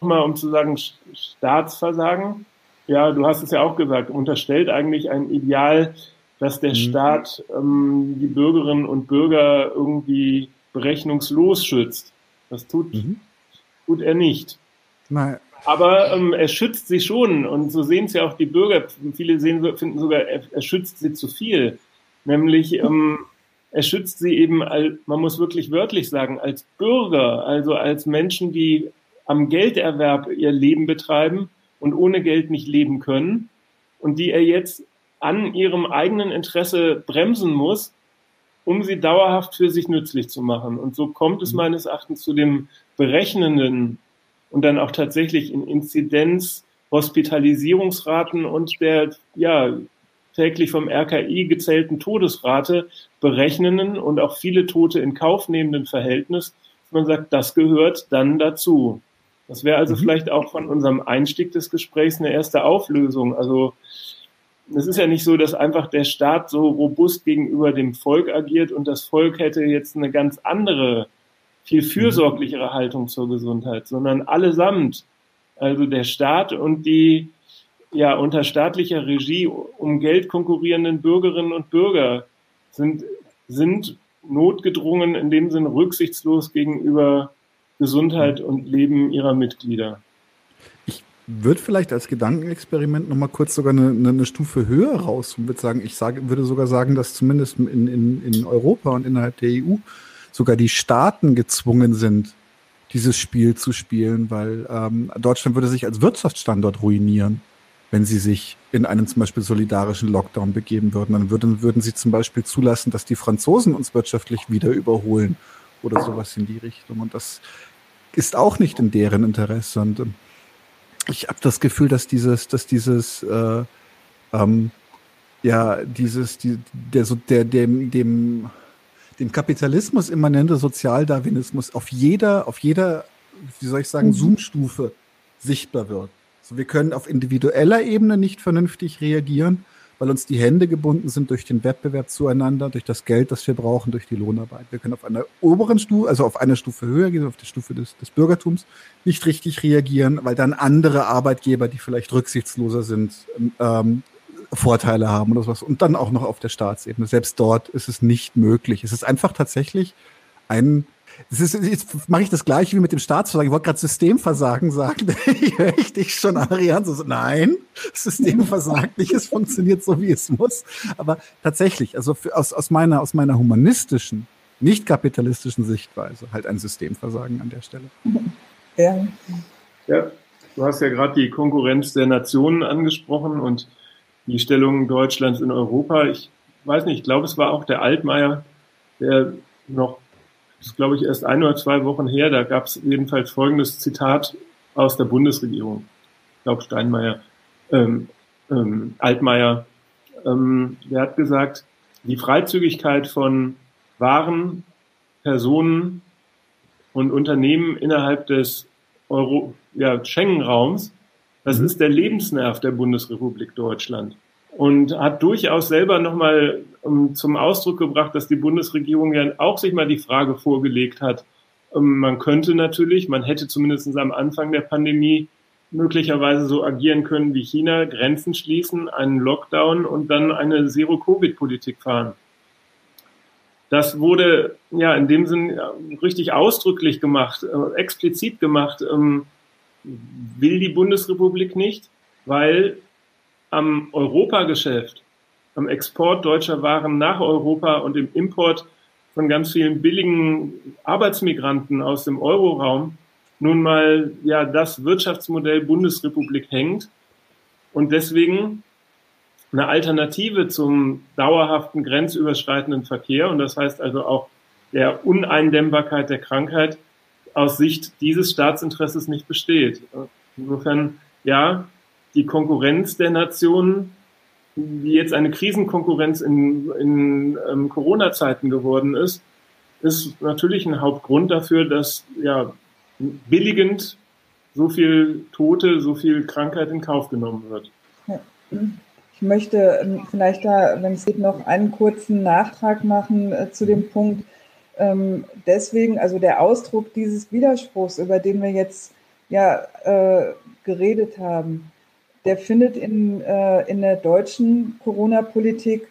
mal, um zu sagen, Staatsversagen. Ja, du hast es ja auch gesagt, unterstellt eigentlich ein Ideal, dass der mhm. Staat ähm, die Bürgerinnen und Bürger irgendwie berechnungslos schützt. Das tut, mhm. tut er nicht. Nein. Aber ähm, er schützt sie schon und so sehen es ja auch die Bürger. Viele sehen, finden sogar, er, er schützt sie zu viel. Nämlich, ähm, er schützt sie eben, als, man muss wirklich wörtlich sagen, als Bürger, also als Menschen, die am Gelderwerb ihr Leben betreiben und ohne Geld nicht leben können und die er jetzt an ihrem eigenen Interesse bremsen muss, um sie dauerhaft für sich nützlich zu machen. Und so kommt es mhm. meines Erachtens zu dem berechnenden und dann auch tatsächlich in Inzidenz, Hospitalisierungsraten und der ja täglich vom RKI gezählten Todesrate berechnenden und auch viele Tote in Kauf nehmenden Verhältnis. Man sagt, das gehört dann dazu. Das wäre also mhm. vielleicht auch von unserem Einstieg des Gesprächs eine erste Auflösung. Also es ist ja nicht so, dass einfach der Staat so robust gegenüber dem Volk agiert und das Volk hätte jetzt eine ganz andere, viel fürsorglichere Haltung zur Gesundheit, sondern allesamt, also der Staat und die ja unter staatlicher Regie um Geld konkurrierenden Bürgerinnen und Bürger sind, sind notgedrungen, in dem Sinn rücksichtslos gegenüber Gesundheit und Leben ihrer Mitglieder. Ich würde vielleicht als Gedankenexperiment noch mal kurz sogar eine, eine Stufe höher raus und würde sagen, ich sage, würde sogar sagen, dass zumindest in, in, in Europa und innerhalb der EU sogar die Staaten gezwungen sind, dieses Spiel zu spielen, weil ähm, Deutschland würde sich als Wirtschaftsstandort ruinieren, wenn sie sich in einen zum Beispiel solidarischen Lockdown begeben würden. Dann würden, würden sie zum Beispiel zulassen, dass die Franzosen uns wirtschaftlich wieder überholen oder sowas in die Richtung. Und das ist auch nicht in deren Interesse. Und ähm, ich habe das Gefühl, dass dieses, dass dieses, äh, ähm, ja, dieses, die, der, so, der, dem, dem, dem Kapitalismus immanente Sozialdarwinismus auf jeder, auf jeder, wie soll ich sagen, mhm. Zoom-Stufe sichtbar wird. So, wir können auf individueller Ebene nicht vernünftig reagieren weil uns die Hände gebunden sind durch den Wettbewerb zueinander, durch das Geld, das wir brauchen, durch die Lohnarbeit. Wir können auf einer oberen Stufe, also auf einer Stufe höher gehen, auf die Stufe des, des Bürgertums, nicht richtig reagieren, weil dann andere Arbeitgeber, die vielleicht rücksichtsloser sind, ähm, Vorteile haben oder sowas. Und dann auch noch auf der Staatsebene. Selbst dort ist es nicht möglich. Es ist einfach tatsächlich ein das ist, jetzt mache ich das gleiche wie mit dem Staatsversagen. Ich wollte gerade Systemversagen sagen. ich höre ich dich schon, Ariane, so, nein, System versagt nicht, es funktioniert so, wie es muss. Aber tatsächlich, also für, aus, aus, meiner, aus meiner humanistischen, nicht kapitalistischen Sichtweise, halt ein Systemversagen an der Stelle. Ja. Ja, du hast ja gerade die Konkurrenz der Nationen angesprochen und die Stellung Deutschlands in Europa. Ich weiß nicht, ich glaube, es war auch der Altmaier, der noch das ist, glaube ich, erst ein oder zwei Wochen her, da gab es jedenfalls folgendes Zitat aus der Bundesregierung. Ich glaube, Steinmeier, ähm, ähm, Altmaier, ähm, der hat gesagt, die Freizügigkeit von Waren, Personen und Unternehmen innerhalb des Euro, ja, Schengen-Raums, das mhm. ist der Lebensnerv der Bundesrepublik Deutschland und hat durchaus selber nochmal ähm, zum Ausdruck gebracht, dass die Bundesregierung ja auch sich mal die Frage vorgelegt hat, ähm, man könnte natürlich, man hätte zumindest am Anfang der Pandemie möglicherweise so agieren können wie China, Grenzen schließen, einen Lockdown und dann eine Zero-Covid-Politik fahren. Das wurde ja in dem Sinn richtig ausdrücklich gemacht, äh, explizit gemacht, ähm, will die Bundesrepublik nicht, weil am Europageschäft, am Export deutscher Waren nach Europa und im Import von ganz vielen billigen Arbeitsmigranten aus dem Euroraum nun mal ja das Wirtschaftsmodell Bundesrepublik hängt und deswegen eine Alternative zum dauerhaften grenzüberschreitenden Verkehr und das heißt also auch der Uneindämmbarkeit der Krankheit aus Sicht dieses Staatsinteresses nicht besteht. Insofern ja, die Konkurrenz der Nationen wie jetzt eine Krisenkonkurrenz in, in ähm, Corona-Zeiten geworden ist, ist natürlich ein Hauptgrund dafür, dass ja billigend so viel Tote, so viel Krankheit in Kauf genommen wird. Ich möchte ähm, vielleicht da, wenn es geht, noch einen kurzen Nachtrag machen äh, zu dem Punkt. Ähm, deswegen, also der Ausdruck dieses Widerspruchs, über den wir jetzt ja äh, geredet haben, der findet in, äh, in der deutschen Corona-Politik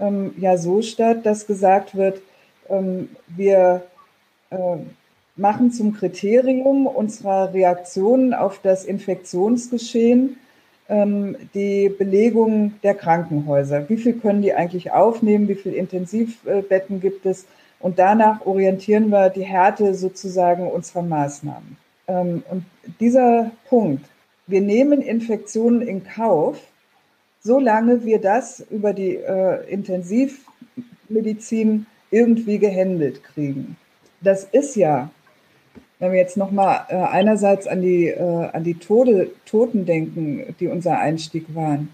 ähm, ja so statt, dass gesagt wird, ähm, wir äh, machen zum Kriterium unserer Reaktionen auf das Infektionsgeschehen ähm, die Belegung der Krankenhäuser. Wie viel können die eigentlich aufnehmen? Wie viele Intensivbetten gibt es? Und danach orientieren wir die Härte sozusagen unserer Maßnahmen. Ähm, und dieser Punkt, wir nehmen Infektionen in Kauf, solange wir das über die äh, Intensivmedizin irgendwie gehandelt kriegen. Das ist ja, wenn wir jetzt nochmal äh, einerseits an die, äh, an die Tode, Toten denken, die unser Einstieg waren,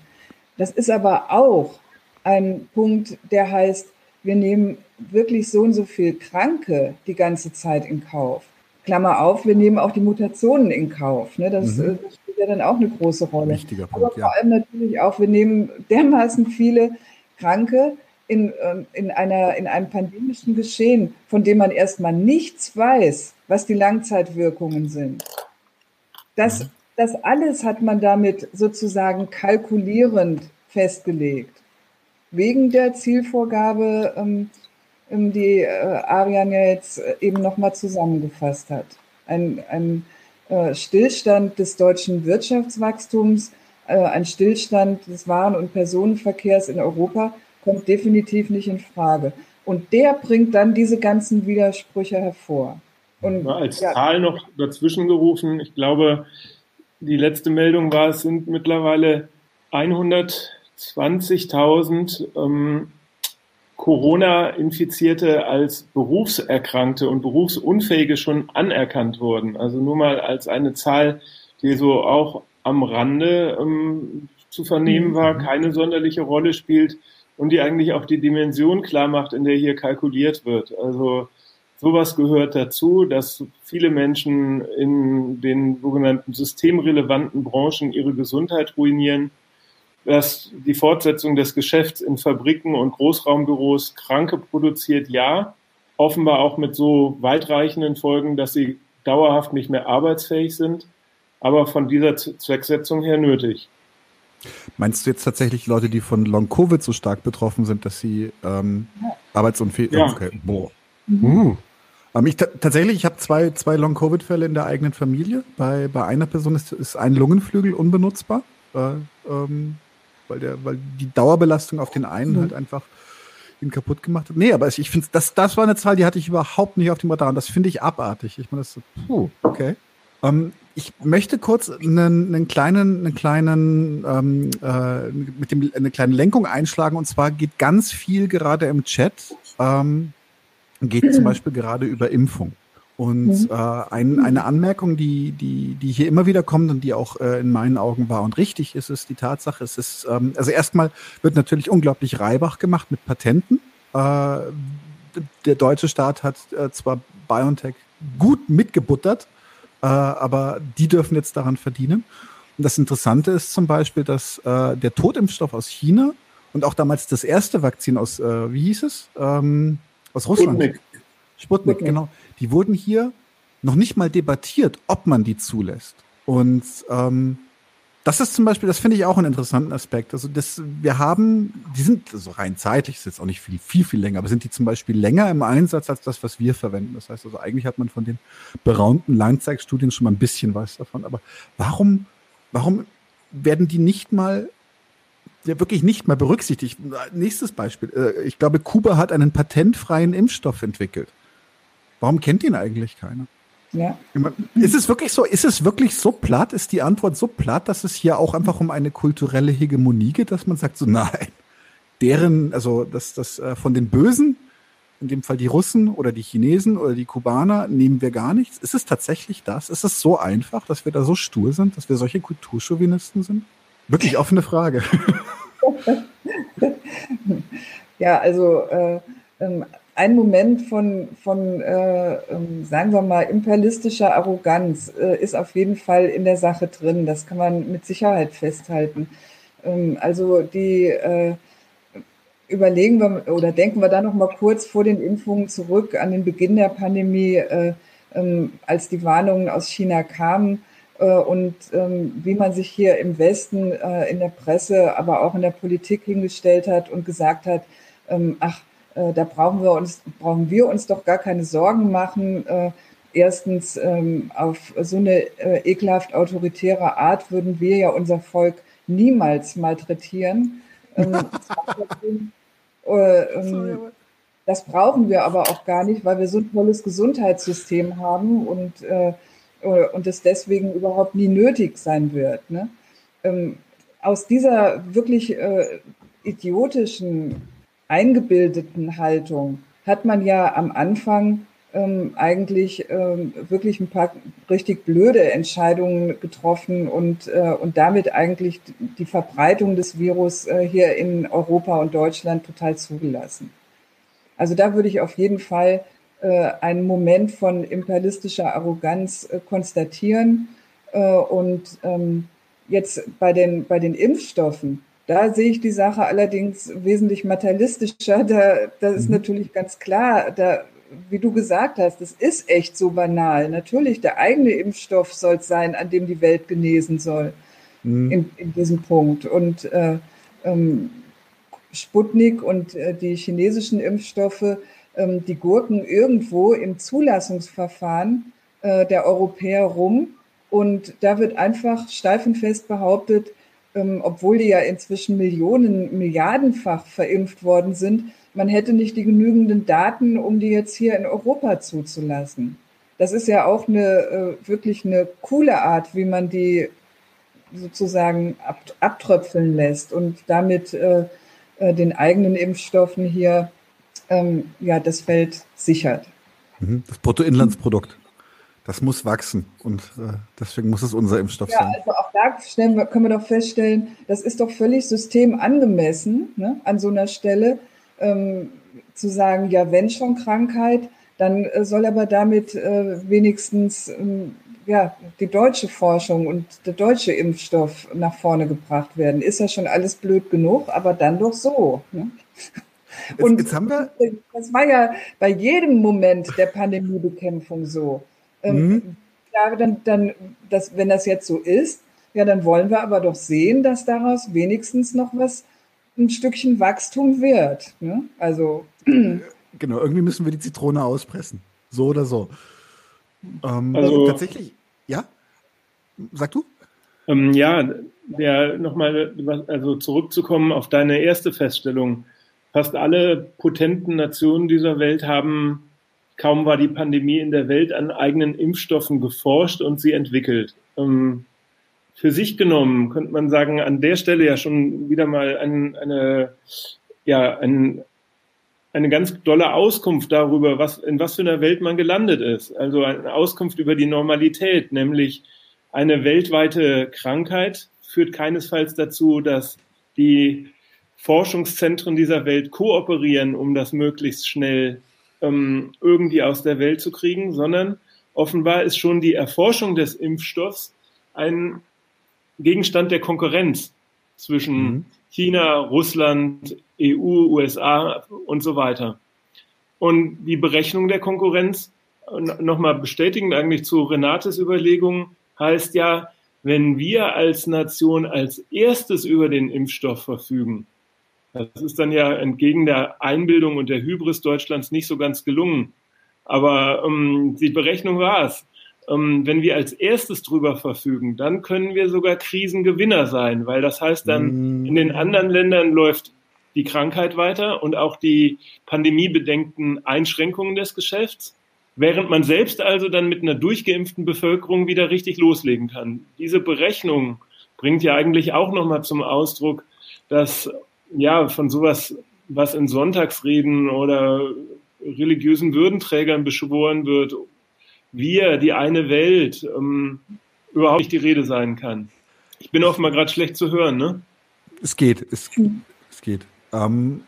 das ist aber auch ein Punkt, der heißt, wir nehmen wirklich so und so viel Kranke die ganze Zeit in Kauf. Klammer auf, wir nehmen auch die Mutationen in Kauf. Ne? Das, mhm. Ja dann auch eine große Rolle. Wichtiger Punkt, Aber vor allem natürlich auch, wir nehmen dermaßen viele Kranke in, ähm, in, einer, in einem pandemischen Geschehen, von dem man erstmal nichts weiß, was die Langzeitwirkungen sind. Das, mhm. das alles hat man damit sozusagen kalkulierend festgelegt. Wegen der Zielvorgabe, ähm, ähm, die äh, Arian ja jetzt äh, eben nochmal zusammengefasst hat. Ein, ein Stillstand des deutschen Wirtschaftswachstums, äh, ein Stillstand des Waren- und Personenverkehrs in Europa kommt definitiv nicht in Frage. Und der bringt dann diese ganzen Widersprüche hervor. Und, als ja. Zahl noch dazwischen gerufen, ich glaube, die letzte Meldung war, es sind mittlerweile 120.000 ähm, Corona-Infizierte als Berufserkrankte und Berufsunfähige schon anerkannt wurden. Also nur mal als eine Zahl, die so auch am Rande ähm, zu vernehmen war, mhm. keine sonderliche Rolle spielt und die eigentlich auch die Dimension klar macht, in der hier kalkuliert wird. Also sowas gehört dazu, dass viele Menschen in den sogenannten systemrelevanten Branchen ihre Gesundheit ruinieren dass die Fortsetzung des Geschäfts in Fabriken und Großraumbüros Kranke produziert, ja. Offenbar auch mit so weitreichenden Folgen, dass sie dauerhaft nicht mehr arbeitsfähig sind, aber von dieser Zwecksetzung her nötig. Meinst du jetzt tatsächlich Leute, die von Long-Covid so stark betroffen sind, dass sie ähm, arbeitsunfähig sind? Ja. Okay. Boah. Mhm. Ähm, ich tatsächlich, ich habe zwei, zwei Long-Covid-Fälle in der eigenen Familie. Bei, bei einer Person ist, ist ein Lungenflügel unbenutzbar. Äh, ähm, weil der, weil die Dauerbelastung auf den einen mhm. halt einfach ihn kaputt gemacht hat. Nee, aber ich finde, das, das war eine Zahl, die hatte ich überhaupt nicht auf dem Radar und das finde ich abartig. Ich meine, das so, puh, okay. Ähm, ich möchte kurz einen, einen kleinen, einen kleinen, ähm, äh, mit dem eine kleine Lenkung einschlagen und zwar geht ganz viel gerade im Chat, ähm, geht zum Beispiel gerade über Impfung. Und mhm. äh, ein, eine Anmerkung, die, die, die hier immer wieder kommt und die auch äh, in meinen Augen war und richtig ist, ist die Tatsache, es ist, ähm, also erstmal wird natürlich unglaublich Reibach gemacht mit Patenten. Äh, der deutsche Staat hat äh, zwar BioNTech gut mitgebuttert, äh, aber die dürfen jetzt daran verdienen. Und das Interessante ist zum Beispiel, dass äh, der Totimpfstoff aus China und auch damals das erste Vakzin aus, äh, wie hieß es? Ähm, aus Russland. Sputnik. Sputnik, Sputnik. genau die wurden hier noch nicht mal debattiert, ob man die zulässt. Und ähm, das ist zum Beispiel, das finde ich auch einen interessanten Aspekt. Also das, wir haben, die sind so also rein zeitlich, ist jetzt auch nicht viel, viel, viel länger, aber sind die zum Beispiel länger im Einsatz als das, was wir verwenden. Das heißt also, eigentlich hat man von den beraumten Langzeitstudien schon mal ein bisschen was davon. Aber warum, warum werden die nicht mal, ja wirklich nicht mal berücksichtigt? Nächstes Beispiel. Äh, ich glaube, Kuba hat einen patentfreien Impfstoff entwickelt. Warum kennt ihn eigentlich keiner? Ja. Ist es wirklich so, ist es wirklich so platt? Ist die Antwort so platt, dass es hier auch einfach um eine kulturelle Hegemonie geht, dass man sagt so, nein, deren, also das, das äh, von den Bösen, in dem Fall die Russen oder die Chinesen oder die Kubaner, nehmen wir gar nichts. Ist es tatsächlich das? Ist es so einfach, dass wir da so stur sind, dass wir solche Kulturchauvinisten sind? Wirklich offene Frage. Ja, also äh, ähm, ein Moment von, von äh, ähm, sagen wir mal, imperialistischer Arroganz äh, ist auf jeden Fall in der Sache drin. Das kann man mit Sicherheit festhalten. Ähm, also die äh, überlegen wir oder denken wir da noch mal kurz vor den Impfungen zurück an den Beginn der Pandemie, äh, ähm, als die Warnungen aus China kamen äh, und ähm, wie man sich hier im Westen äh, in der Presse, aber auch in der Politik hingestellt hat und gesagt hat, ach, äh, da brauchen wir uns brauchen wir uns doch gar keine Sorgen machen. Äh, erstens ähm, auf so eine äh, ekelhaft autoritäre Art würden wir ja unser Volk niemals malträtieren. Ähm, äh, ähm, das brauchen wir aber auch gar nicht, weil wir so ein tolles Gesundheitssystem haben und, äh, und es deswegen überhaupt nie nötig sein wird. Ne? Ähm, aus dieser wirklich äh, idiotischen, eingebildeten Haltung hat man ja am Anfang ähm, eigentlich ähm, wirklich ein paar richtig blöde Entscheidungen getroffen und, äh, und damit eigentlich die Verbreitung des Virus äh, hier in Europa und Deutschland total zugelassen. Also da würde ich auf jeden Fall äh, einen Moment von imperialistischer Arroganz äh, konstatieren. Äh, und ähm, jetzt bei den, bei den Impfstoffen, da sehe ich die Sache allerdings wesentlich materialistischer. Da, das ist mhm. natürlich ganz klar, da wie du gesagt hast, das ist echt so banal. Natürlich, der eigene Impfstoff soll es sein, an dem die Welt genesen soll, mhm. in, in, diesem Punkt. Und äh, ähm, Sputnik und äh, die chinesischen Impfstoffe, ähm, die gurken irgendwo im Zulassungsverfahren äh, der Europäer rum. Und da wird einfach steif und fest behauptet, ähm, obwohl die ja inzwischen Millionen, milliardenfach verimpft worden sind, man hätte nicht die genügenden Daten, um die jetzt hier in Europa zuzulassen. Das ist ja auch eine äh, wirklich eine coole Art, wie man die sozusagen ab, abtröpfeln lässt und damit äh, äh, den eigenen Impfstoffen hier ähm, ja das Feld sichert. Mhm. Das Bruttoinlandsprodukt. Das muss wachsen und äh, deswegen muss es unser Impfstoff ja, sein. Also auch da können wir doch feststellen, das ist doch völlig systemangemessen ne, an so einer Stelle, ähm, zu sagen, ja, wenn schon Krankheit, dann äh, soll aber damit äh, wenigstens ähm, ja, die deutsche Forschung und der deutsche Impfstoff nach vorne gebracht werden. Ist ja schon alles blöd genug, aber dann doch so. Ne? Und jetzt, haben wir das war ja bei jedem Moment der Pandemiebekämpfung so. Ähm, mhm. Ja, dann, dann, das, wenn das jetzt so ist, ja, dann wollen wir aber doch sehen, dass daraus wenigstens noch was ein Stückchen Wachstum wird. Ne? Also genau, irgendwie müssen wir die Zitrone auspressen. So oder so. Ähm, also tatsächlich, ja? Sag du? Ähm, ja, der nochmal, also zurückzukommen auf deine erste Feststellung. Fast alle potenten Nationen dieser Welt haben, kaum war die Pandemie in der Welt, an eigenen Impfstoffen geforscht und sie entwickelt. Ähm, für sich genommen könnte man sagen, an der Stelle ja schon wieder mal ein, eine, ja, ein, eine ganz dolle Auskunft darüber, was, in was für einer Welt man gelandet ist. Also eine Auskunft über die Normalität, nämlich eine weltweite Krankheit führt keinesfalls dazu, dass die Forschungszentren dieser Welt kooperieren, um das möglichst schnell ähm, irgendwie aus der Welt zu kriegen, sondern offenbar ist schon die Erforschung des Impfstoffs ein Gegenstand der Konkurrenz zwischen mhm. China, Russland, EU, USA und so weiter. Und die Berechnung der Konkurrenz, nochmal bestätigend eigentlich zu Renates Überlegungen, heißt ja, wenn wir als Nation als erstes über den Impfstoff verfügen, das ist dann ja entgegen der Einbildung und der Hybris Deutschlands nicht so ganz gelungen. Aber ähm, die Berechnung war es. Ähm, wenn wir als erstes drüber verfügen, dann können wir sogar Krisengewinner sein, weil das heißt dann, mm. in den anderen Ländern läuft die Krankheit weiter und auch die pandemiebedenkten Einschränkungen des Geschäfts, während man selbst also dann mit einer durchgeimpften Bevölkerung wieder richtig loslegen kann. Diese Berechnung bringt ja eigentlich auch nochmal zum Ausdruck, dass ja von sowas, was in Sonntagsreden oder religiösen Würdenträgern beschworen wird, wir, die eine Welt, ähm, überhaupt nicht die Rede sein kann. Ich bin offenbar gerade schlecht zu hören, ne? Es geht, es, es geht. Ähm,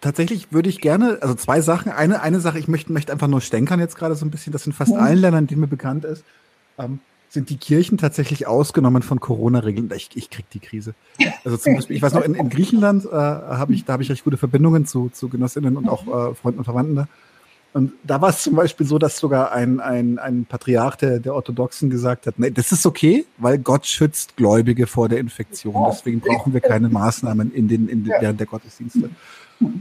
tatsächlich würde ich gerne, also zwei Sachen. Eine, eine Sache, ich möchte, möchte einfach nur stänkern jetzt gerade so ein bisschen, das in fast ja. allen Ländern, die mir bekannt ist, ähm, sind die Kirchen tatsächlich ausgenommen von Corona-Regeln. Ich, ich krieg die Krise. Also zum Beispiel, ich weiß noch, in, in Griechenland äh, habe ich, da habe ich recht gute Verbindungen zu, zu Genossinnen und auch äh, Freunden und Verwandten da. Und da war es zum Beispiel so, dass sogar ein, ein, ein Patriarch der, der Orthodoxen gesagt hat, nee, das ist okay, weil Gott schützt Gläubige vor der Infektion. Deswegen brauchen wir keine Maßnahmen in den, in den, während der Gottesdienste.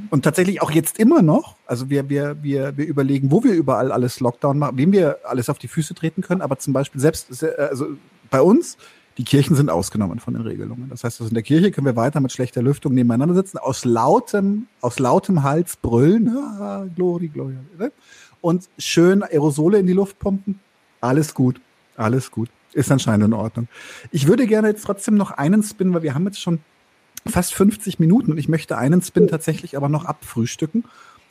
Und tatsächlich auch jetzt immer noch, also wir, wir, wir, wir überlegen, wo wir überall alles Lockdown machen, wem wir alles auf die Füße treten können, aber zum Beispiel selbst, also bei uns, die Kirchen sind ausgenommen von den Regelungen. Das heißt, also in der Kirche können wir weiter mit schlechter Lüftung nebeneinander sitzen, aus lautem, aus lautem Hals brüllen, ah, Glory, Glory, ne? und schön Aerosole in die Luft pumpen. Alles gut, alles gut. Ist anscheinend in Ordnung. Ich würde gerne jetzt trotzdem noch einen Spin, weil wir haben jetzt schon fast 50 Minuten und ich möchte einen Spin tatsächlich aber noch abfrühstücken.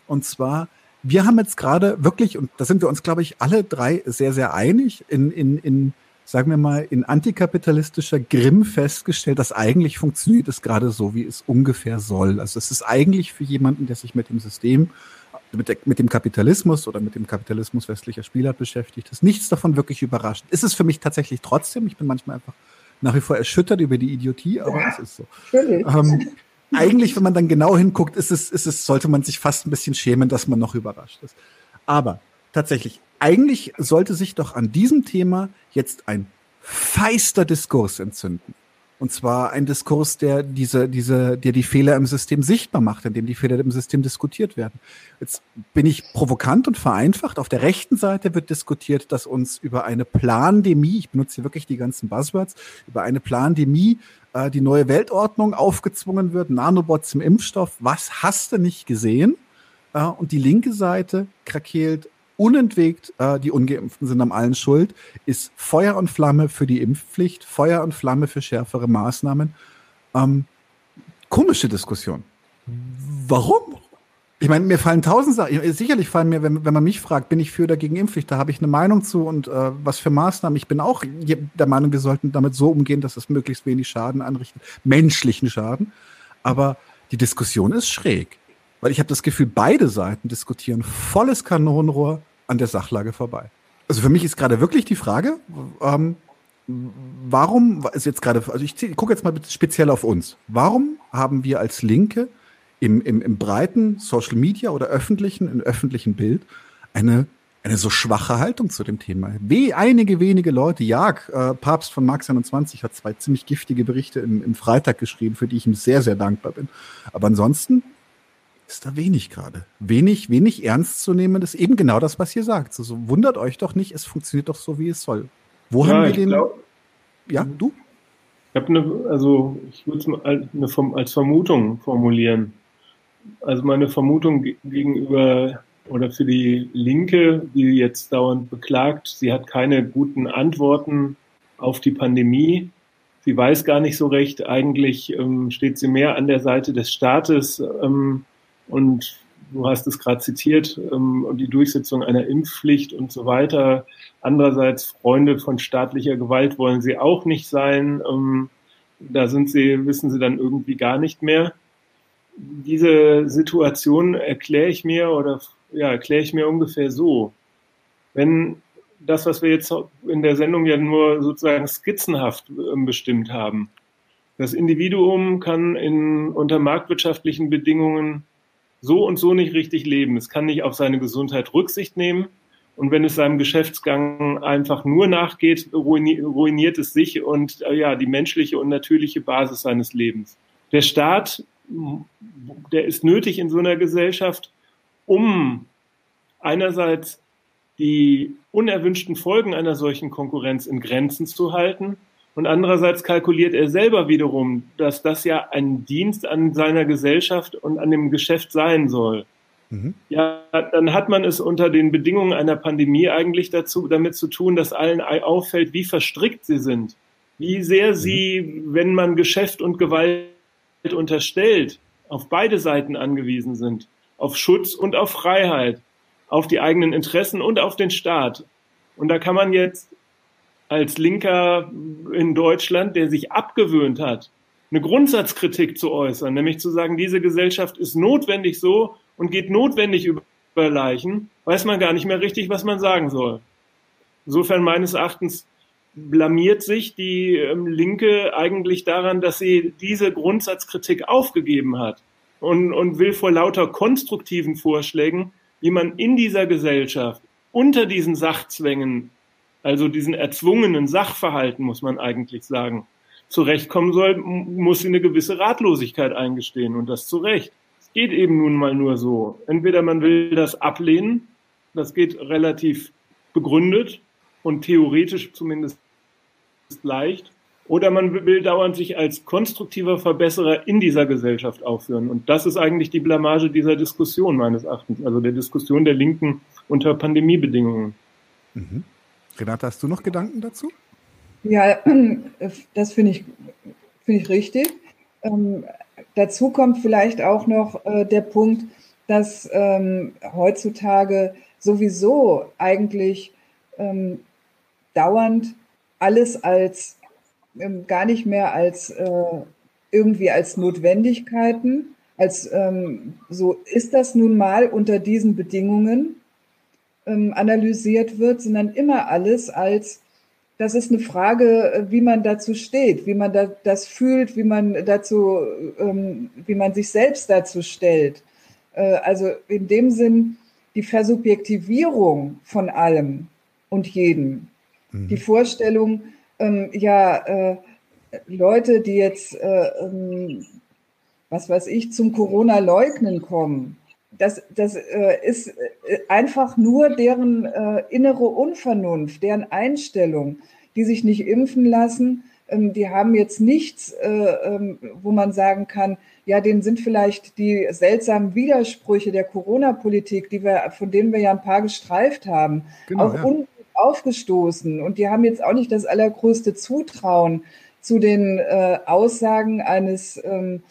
Und zwar, wir haben jetzt gerade wirklich, und da sind wir uns, glaube ich, alle drei sehr, sehr einig, in, in, in sagen wir mal, in antikapitalistischer Grimm festgestellt, dass eigentlich funktioniert es gerade so, wie es ungefähr soll. Also es ist eigentlich für jemanden, der sich mit dem System, mit, der, mit dem Kapitalismus oder mit dem Kapitalismus westlicher Spielart beschäftigt ist, nichts davon wirklich überrascht. Ist es für mich tatsächlich trotzdem, ich bin manchmal einfach nach wie vor erschüttert über die Idiotie, aber ja, es ist so. Ähm, eigentlich, wenn man dann genau hinguckt, ist es, ist es, sollte man sich fast ein bisschen schämen, dass man noch überrascht ist. Aber tatsächlich, eigentlich sollte sich doch an diesem Thema jetzt ein feister Diskurs entzünden. Und zwar ein Diskurs, der diese, diese, der die Fehler im System sichtbar macht, in dem die Fehler im System diskutiert werden. Jetzt bin ich provokant und vereinfacht. Auf der rechten Seite wird diskutiert, dass uns über eine Plandemie, ich benutze hier wirklich die ganzen Buzzwords, über eine Plandemie äh, die neue Weltordnung aufgezwungen wird, Nanobots im Impfstoff. Was hast du nicht gesehen? Äh, und die linke Seite krakeelt unentwegt, äh, die Ungeimpften sind am allen schuld, ist Feuer und Flamme für die Impfpflicht, Feuer und Flamme für schärfere Maßnahmen. Ähm, komische Diskussion. Warum? Ich meine, mir fallen tausend Sachen. Sicherlich fallen mir, wenn, wenn man mich fragt, bin ich für oder gegen Impfpflicht, da habe ich eine Meinung zu und äh, was für Maßnahmen. Ich bin auch der Meinung, wir sollten damit so umgehen, dass es möglichst wenig Schaden anrichtet, menschlichen Schaden. Aber die Diskussion ist schräg, weil ich habe das Gefühl, beide Seiten diskutieren volles Kanonenrohr an der Sachlage vorbei. Also für mich ist gerade wirklich die Frage, ähm, warum ist jetzt gerade, also ich, gucke jetzt mal speziell auf uns. Warum haben wir als Linke im, im, im breiten Social Media oder öffentlichen, im öffentlichen Bild eine eine so schwache Haltung zu dem Thema. Wie einige wenige Leute, ja, äh, Papst von Marx 21 hat zwei ziemlich giftige Berichte im, im Freitag geschrieben, für die ich ihm sehr, sehr dankbar bin. Aber ansonsten ist da wenig gerade. Wenig, wenig ernst zu nehmen, ist eben genau das, was ihr sagt. So, so wundert euch doch nicht, es funktioniert doch so, wie es soll. Wo ja, haben wir den? Glaub, ja, du? Ich habe eine, also ich würde es mal als Vermutung formulieren. Also meine Vermutung gegenüber oder für die Linke, die jetzt dauernd beklagt, sie hat keine guten Antworten auf die Pandemie. Sie weiß gar nicht so recht. Eigentlich ähm, steht sie mehr an der Seite des Staates. Ähm, und du hast es gerade zitiert, ähm, die Durchsetzung einer Impfpflicht und so weiter. Andererseits Freunde von staatlicher Gewalt wollen sie auch nicht sein. Ähm, da sind sie, wissen sie dann irgendwie gar nicht mehr. Diese Situation erkläre ich mir oder ja, erkläre ich mir ungefähr so. Wenn das, was wir jetzt in der Sendung ja nur sozusagen skizzenhaft ähm, bestimmt haben, das Individuum kann in, unter marktwirtschaftlichen Bedingungen so und so nicht richtig leben. Es kann nicht auf seine Gesundheit Rücksicht nehmen. Und wenn es seinem Geschäftsgang einfach nur nachgeht, ruiniert es sich und äh, ja, die menschliche und natürliche Basis seines Lebens. Der Staat, der ist nötig in so einer Gesellschaft, um einerseits die unerwünschten Folgen einer solchen Konkurrenz in Grenzen zu halten und andererseits kalkuliert er selber wiederum, dass das ja ein Dienst an seiner Gesellschaft und an dem Geschäft sein soll. Mhm. Ja, dann hat man es unter den Bedingungen einer Pandemie eigentlich dazu, damit zu tun, dass allen auffällt, wie verstrickt sie sind. Wie sehr mhm. sie, wenn man Geschäft und Gewalt unterstellt, auf beide Seiten angewiesen sind. Auf Schutz und auf Freiheit. Auf die eigenen Interessen und auf den Staat. Und da kann man jetzt als Linker in Deutschland, der sich abgewöhnt hat, eine Grundsatzkritik zu äußern, nämlich zu sagen, diese Gesellschaft ist notwendig so und geht notwendig über Leichen, weiß man gar nicht mehr richtig, was man sagen soll. Insofern meines Erachtens blamiert sich die ähm, Linke eigentlich daran, dass sie diese Grundsatzkritik aufgegeben hat und, und will vor lauter konstruktiven Vorschlägen, wie man in dieser Gesellschaft unter diesen Sachzwängen, also diesen erzwungenen Sachverhalten, muss man eigentlich sagen, zurechtkommen soll, muss sie eine gewisse Ratlosigkeit eingestehen und das zu Recht. Es geht eben nun mal nur so. Entweder man will das ablehnen, das geht relativ begründet und theoretisch zumindest leicht, oder man will dauernd sich als konstruktiver Verbesserer in dieser Gesellschaft aufführen. Und das ist eigentlich die Blamage dieser Diskussion meines Erachtens, also der Diskussion der Linken unter Pandemiebedingungen. Mhm. Renate, hast du noch Gedanken dazu? Ja, das finde ich, finde ich richtig. Ähm, dazu kommt vielleicht auch noch äh, der Punkt, dass ähm, heutzutage sowieso eigentlich ähm, dauernd alles als ähm, gar nicht mehr als äh, irgendwie als Notwendigkeiten, als ähm, so ist das nun mal unter diesen Bedingungen ähm, analysiert wird, sondern immer alles als das ist eine Frage, äh, wie man dazu steht, wie man da, das fühlt, wie man dazu, ähm, wie man sich selbst dazu stellt. Äh, also in dem Sinn die Versubjektivierung von allem und jedem. Mhm. Die Vorstellung, ähm, ja, äh, Leute, die jetzt, äh, ähm, was weiß ich, zum Corona-Leugnen kommen, das, das äh, ist äh, einfach nur deren äh, innere Unvernunft, deren Einstellung, die sich nicht impfen lassen. Ähm, die haben jetzt nichts, äh, ähm, wo man sagen kann, ja, denen sind vielleicht die seltsamen Widersprüche der Corona-Politik, die wir, von denen wir ja ein paar gestreift haben, genau, auch ja. aufgestoßen. Und die haben jetzt auch nicht das allergrößte Zutrauen zu den äh, Aussagen eines ähm,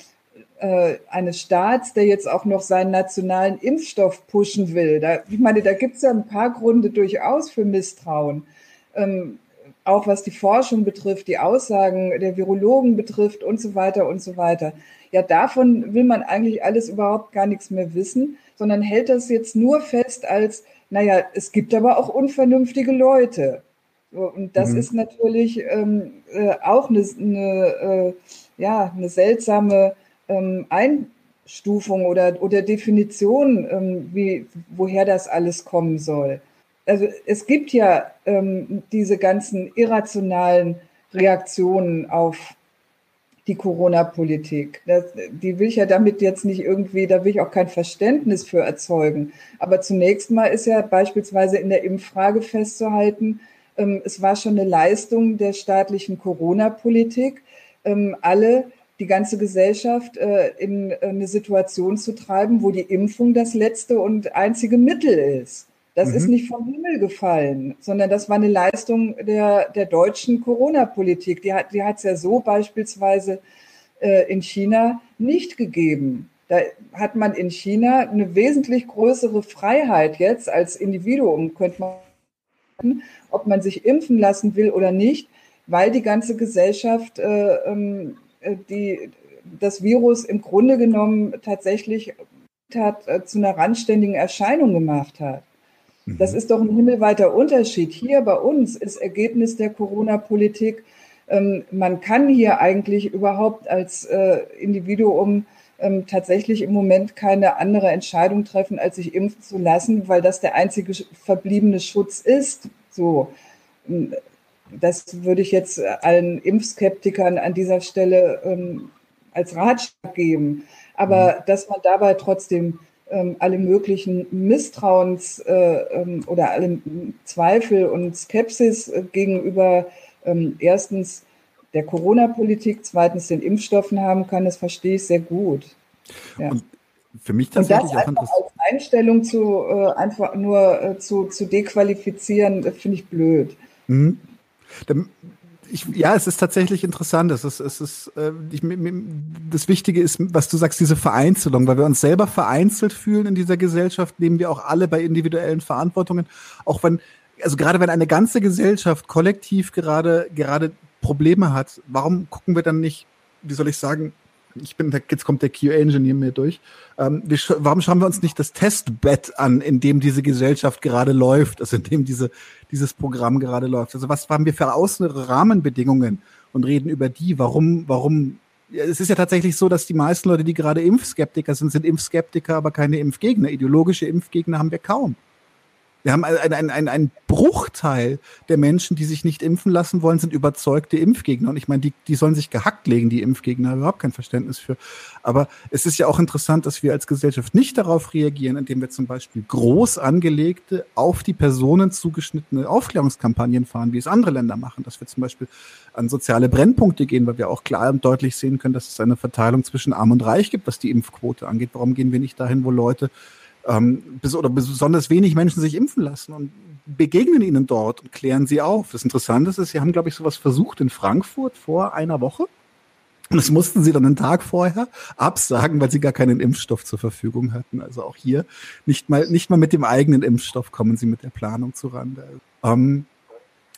äh, eines Staats, der jetzt auch noch seinen nationalen Impfstoff pushen will. Da, ich meine, da gibt es ja ein paar Gründe durchaus für Misstrauen. Ähm, auch was die Forschung betrifft, die Aussagen der Virologen betrifft und so weiter und so weiter. Ja, davon will man eigentlich alles überhaupt gar nichts mehr wissen, sondern hält das jetzt nur fest als, naja, es gibt aber auch unvernünftige Leute. Und das mhm. ist natürlich ähm, äh, auch eine, eine, äh, ja, eine seltsame ähm, Einstufung oder, oder Definition, ähm, wie, woher das alles kommen soll. Also es gibt ja ähm, diese ganzen irrationalen Reaktionen auf die Corona-Politik. Die will ich ja damit jetzt nicht irgendwie, da will ich auch kein Verständnis für erzeugen. Aber zunächst mal ist ja beispielsweise in der Impffrage festzuhalten, ähm, es war schon eine Leistung der staatlichen Corona-Politik, ähm, alle die ganze Gesellschaft äh, in äh, eine Situation zu treiben, wo die Impfung das letzte und einzige Mittel ist. Das mhm. ist nicht vom Himmel gefallen, sondern das war eine Leistung der, der deutschen Corona-Politik. Die hat die es ja so beispielsweise äh, in China nicht gegeben. Da hat man in China eine wesentlich größere Freiheit jetzt als Individuum, könnte man, ob man sich impfen lassen will oder nicht, weil die ganze Gesellschaft äh, ähm, äh, die, das Virus im Grunde genommen tatsächlich hat, äh, zu einer randständigen Erscheinung gemacht hat. Mhm. Das ist doch ein himmelweiter Unterschied. Hier bei uns ist Ergebnis der Corona-Politik, ähm, man kann hier eigentlich überhaupt als äh, Individuum ähm, tatsächlich im Moment keine andere Entscheidung treffen, als sich impfen zu lassen, weil das der einzige verbliebene Schutz ist. So das würde ich jetzt allen Impfskeptikern an dieser Stelle ähm, als Ratschlag geben. Aber mhm. dass man dabei trotzdem ähm, alle möglichen Misstrauens äh, ähm, oder alle Zweifel und Skepsis äh, gegenüber ähm, erstens der Corona-Politik, zweitens den Impfstoffen haben kann, das verstehe ich sehr gut. Ja. Und für mich tatsächlich und das einfach als Einstellung zu äh, einfach nur äh, zu, zu dequalifizieren, finde ich blöd. Mhm. Ich, ja, es ist tatsächlich interessant. Es ist, es ist, äh, ich, das Wichtige ist, was du sagst, diese Vereinzelung, weil wir uns selber vereinzelt fühlen in dieser Gesellschaft, nehmen wir auch alle bei individuellen Verantwortungen. Auch wenn, also gerade wenn eine ganze Gesellschaft kollektiv gerade, gerade Probleme hat, warum gucken wir dann nicht wie soll ich sagen, ich bin, jetzt kommt der QA-Engineer mir durch. Ähm, wir, warum schauen wir uns nicht das Testbett an, in dem diese Gesellschaft gerade läuft, also in dem diese, dieses Programm gerade läuft? Also was haben wir für außen Rahmenbedingungen und reden über die? Warum, warum? Es ist ja tatsächlich so, dass die meisten Leute, die gerade Impfskeptiker sind, sind Impfskeptiker, aber keine Impfgegner. Ideologische Impfgegner haben wir kaum. Wir haben einen, einen, einen Bruchteil der Menschen, die sich nicht impfen lassen wollen, sind überzeugte Impfgegner. Und ich meine, die, die sollen sich gehackt legen, die Impfgegner, überhaupt kein Verständnis für. Aber es ist ja auch interessant, dass wir als Gesellschaft nicht darauf reagieren, indem wir zum Beispiel groß angelegte, auf die Personen zugeschnittene Aufklärungskampagnen fahren, wie es andere Länder machen. Dass wir zum Beispiel an soziale Brennpunkte gehen, weil wir auch klar und deutlich sehen können, dass es eine Verteilung zwischen Arm und Reich gibt, was die Impfquote angeht. Warum gehen wir nicht dahin, wo Leute ähm, oder besonders wenig Menschen sich impfen lassen und begegnen ihnen dort und klären sie auf. Das Interessante ist, sie haben, glaube ich, sowas versucht in Frankfurt vor einer Woche. Und das mussten sie dann einen Tag vorher absagen, weil sie gar keinen Impfstoff zur Verfügung hatten. Also auch hier nicht mal, nicht mal mit dem eigenen Impfstoff kommen sie mit der Planung zurande. Ähm,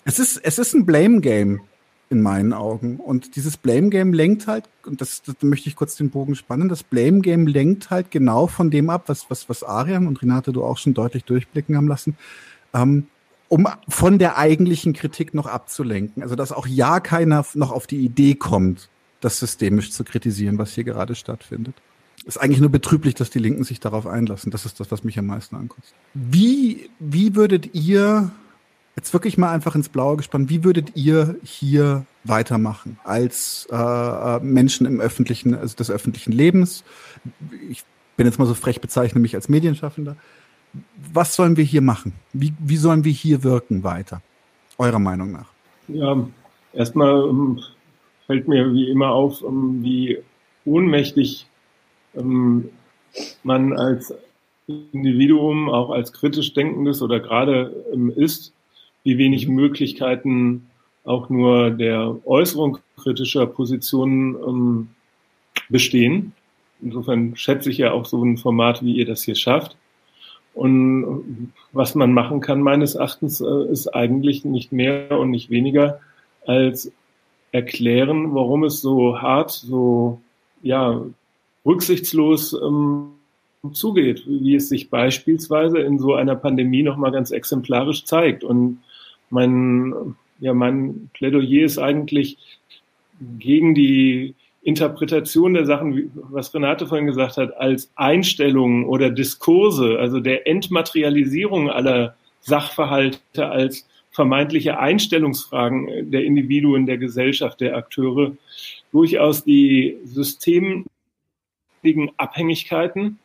es ist, es ist ein Blame Game in meinen Augen. Und dieses Blame Game lenkt halt, und das, das möchte ich kurz den Bogen spannen, das Blame Game lenkt halt genau von dem ab, was, was, was Arian und Renate du auch schon deutlich durchblicken haben lassen, ähm, um von der eigentlichen Kritik noch abzulenken. Also dass auch ja keiner noch auf die Idee kommt, das systemisch zu kritisieren, was hier gerade stattfindet. Ist eigentlich nur betrüblich, dass die Linken sich darauf einlassen. Das ist das, was mich am meisten ankotzt. Wie, wie würdet ihr jetzt wirklich mal einfach ins Blaue gespannt, wie würdet ihr hier weitermachen als äh, äh, Menschen im öffentlichen, also des öffentlichen Lebens? Ich bin jetzt mal so frech, bezeichne mich als Medienschaffender. Was sollen wir hier machen? Wie, wie sollen wir hier wirken weiter? Eurer Meinung nach? Ja, erstmal ähm, fällt mir wie immer auf, ähm, wie ohnmächtig ähm, man als Individuum, auch als kritisch denkendes oder gerade ist, wie wenig Möglichkeiten auch nur der Äußerung kritischer Positionen ähm, bestehen. Insofern schätze ich ja auch so ein Format, wie ihr das hier schafft. Und was man machen kann, meines Erachtens, äh, ist eigentlich nicht mehr und nicht weniger als erklären, warum es so hart, so ja rücksichtslos ähm, zugeht, wie es sich beispielsweise in so einer Pandemie nochmal ganz exemplarisch zeigt. Und mein, ja, mein Plädoyer ist eigentlich gegen die Interpretation der Sachen, was Renate vorhin gesagt hat, als Einstellungen oder Diskurse, also der Entmaterialisierung aller Sachverhalte als vermeintliche Einstellungsfragen der Individuen, der Gesellschaft, der Akteure, durchaus die systemigen Abhängigkeiten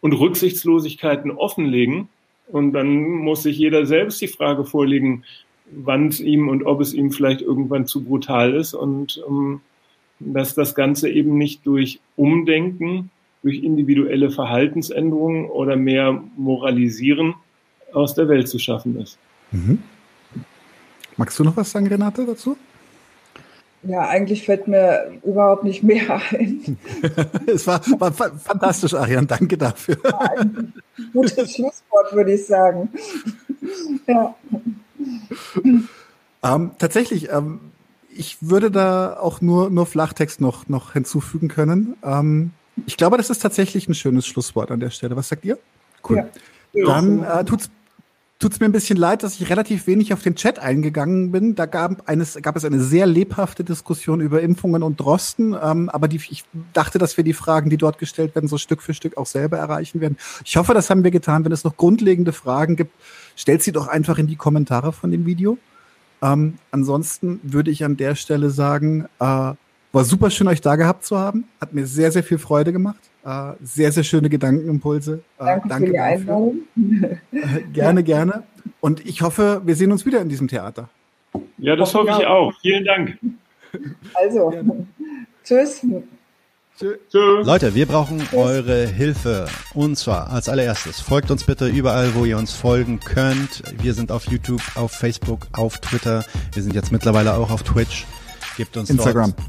und Rücksichtslosigkeiten offenlegen und dann muss sich jeder selbst die Frage vorlegen, wann es ihm und ob es ihm vielleicht irgendwann zu brutal ist und ähm, dass das Ganze eben nicht durch Umdenken, durch individuelle Verhaltensänderungen oder mehr Moralisieren aus der Welt zu schaffen ist. Mhm. Magst du noch was sagen, Renate, dazu? Ja, eigentlich fällt mir überhaupt nicht mehr ein. es war, war fantastisch, Arian. Danke dafür. ein gutes Schlusswort, würde ich sagen. ja. Ähm, tatsächlich, ähm, ich würde da auch nur, nur Flachtext noch, noch hinzufügen können. Ähm, ich glaube, das ist tatsächlich ein schönes Schlusswort an der Stelle. Was sagt ihr? Cool. Ja. Dann äh, tut's tut es mir ein bisschen leid, dass ich relativ wenig auf den Chat eingegangen bin. Da gab, eines, gab es eine sehr lebhafte Diskussion über Impfungen und Drosten. Ähm, aber die, ich dachte, dass wir die Fragen, die dort gestellt werden, so Stück für Stück auch selber erreichen werden. Ich hoffe, das haben wir getan. Wenn es noch grundlegende Fragen gibt, stellt sie doch einfach in die Kommentare von dem Video. Ähm, ansonsten würde ich an der Stelle sagen, äh, war super schön, euch da gehabt zu haben. Hat mir sehr, sehr viel Freude gemacht. Äh, sehr, sehr schöne Gedankenimpulse. Äh, danke, danke für die Einladung. Äh, gerne, gerne. Und ich hoffe, wir sehen uns wieder in diesem Theater. Ja, das hoffe ich auch. Vielen Dank. Also, tschüss. Leute, wir brauchen eure Hilfe. Und zwar als allererstes, folgt uns bitte überall, wo ihr uns folgen könnt. Wir sind auf YouTube, auf Facebook, auf Twitter. Wir sind jetzt mittlerweile auch auf Twitch. Gebt uns Instagram. Dort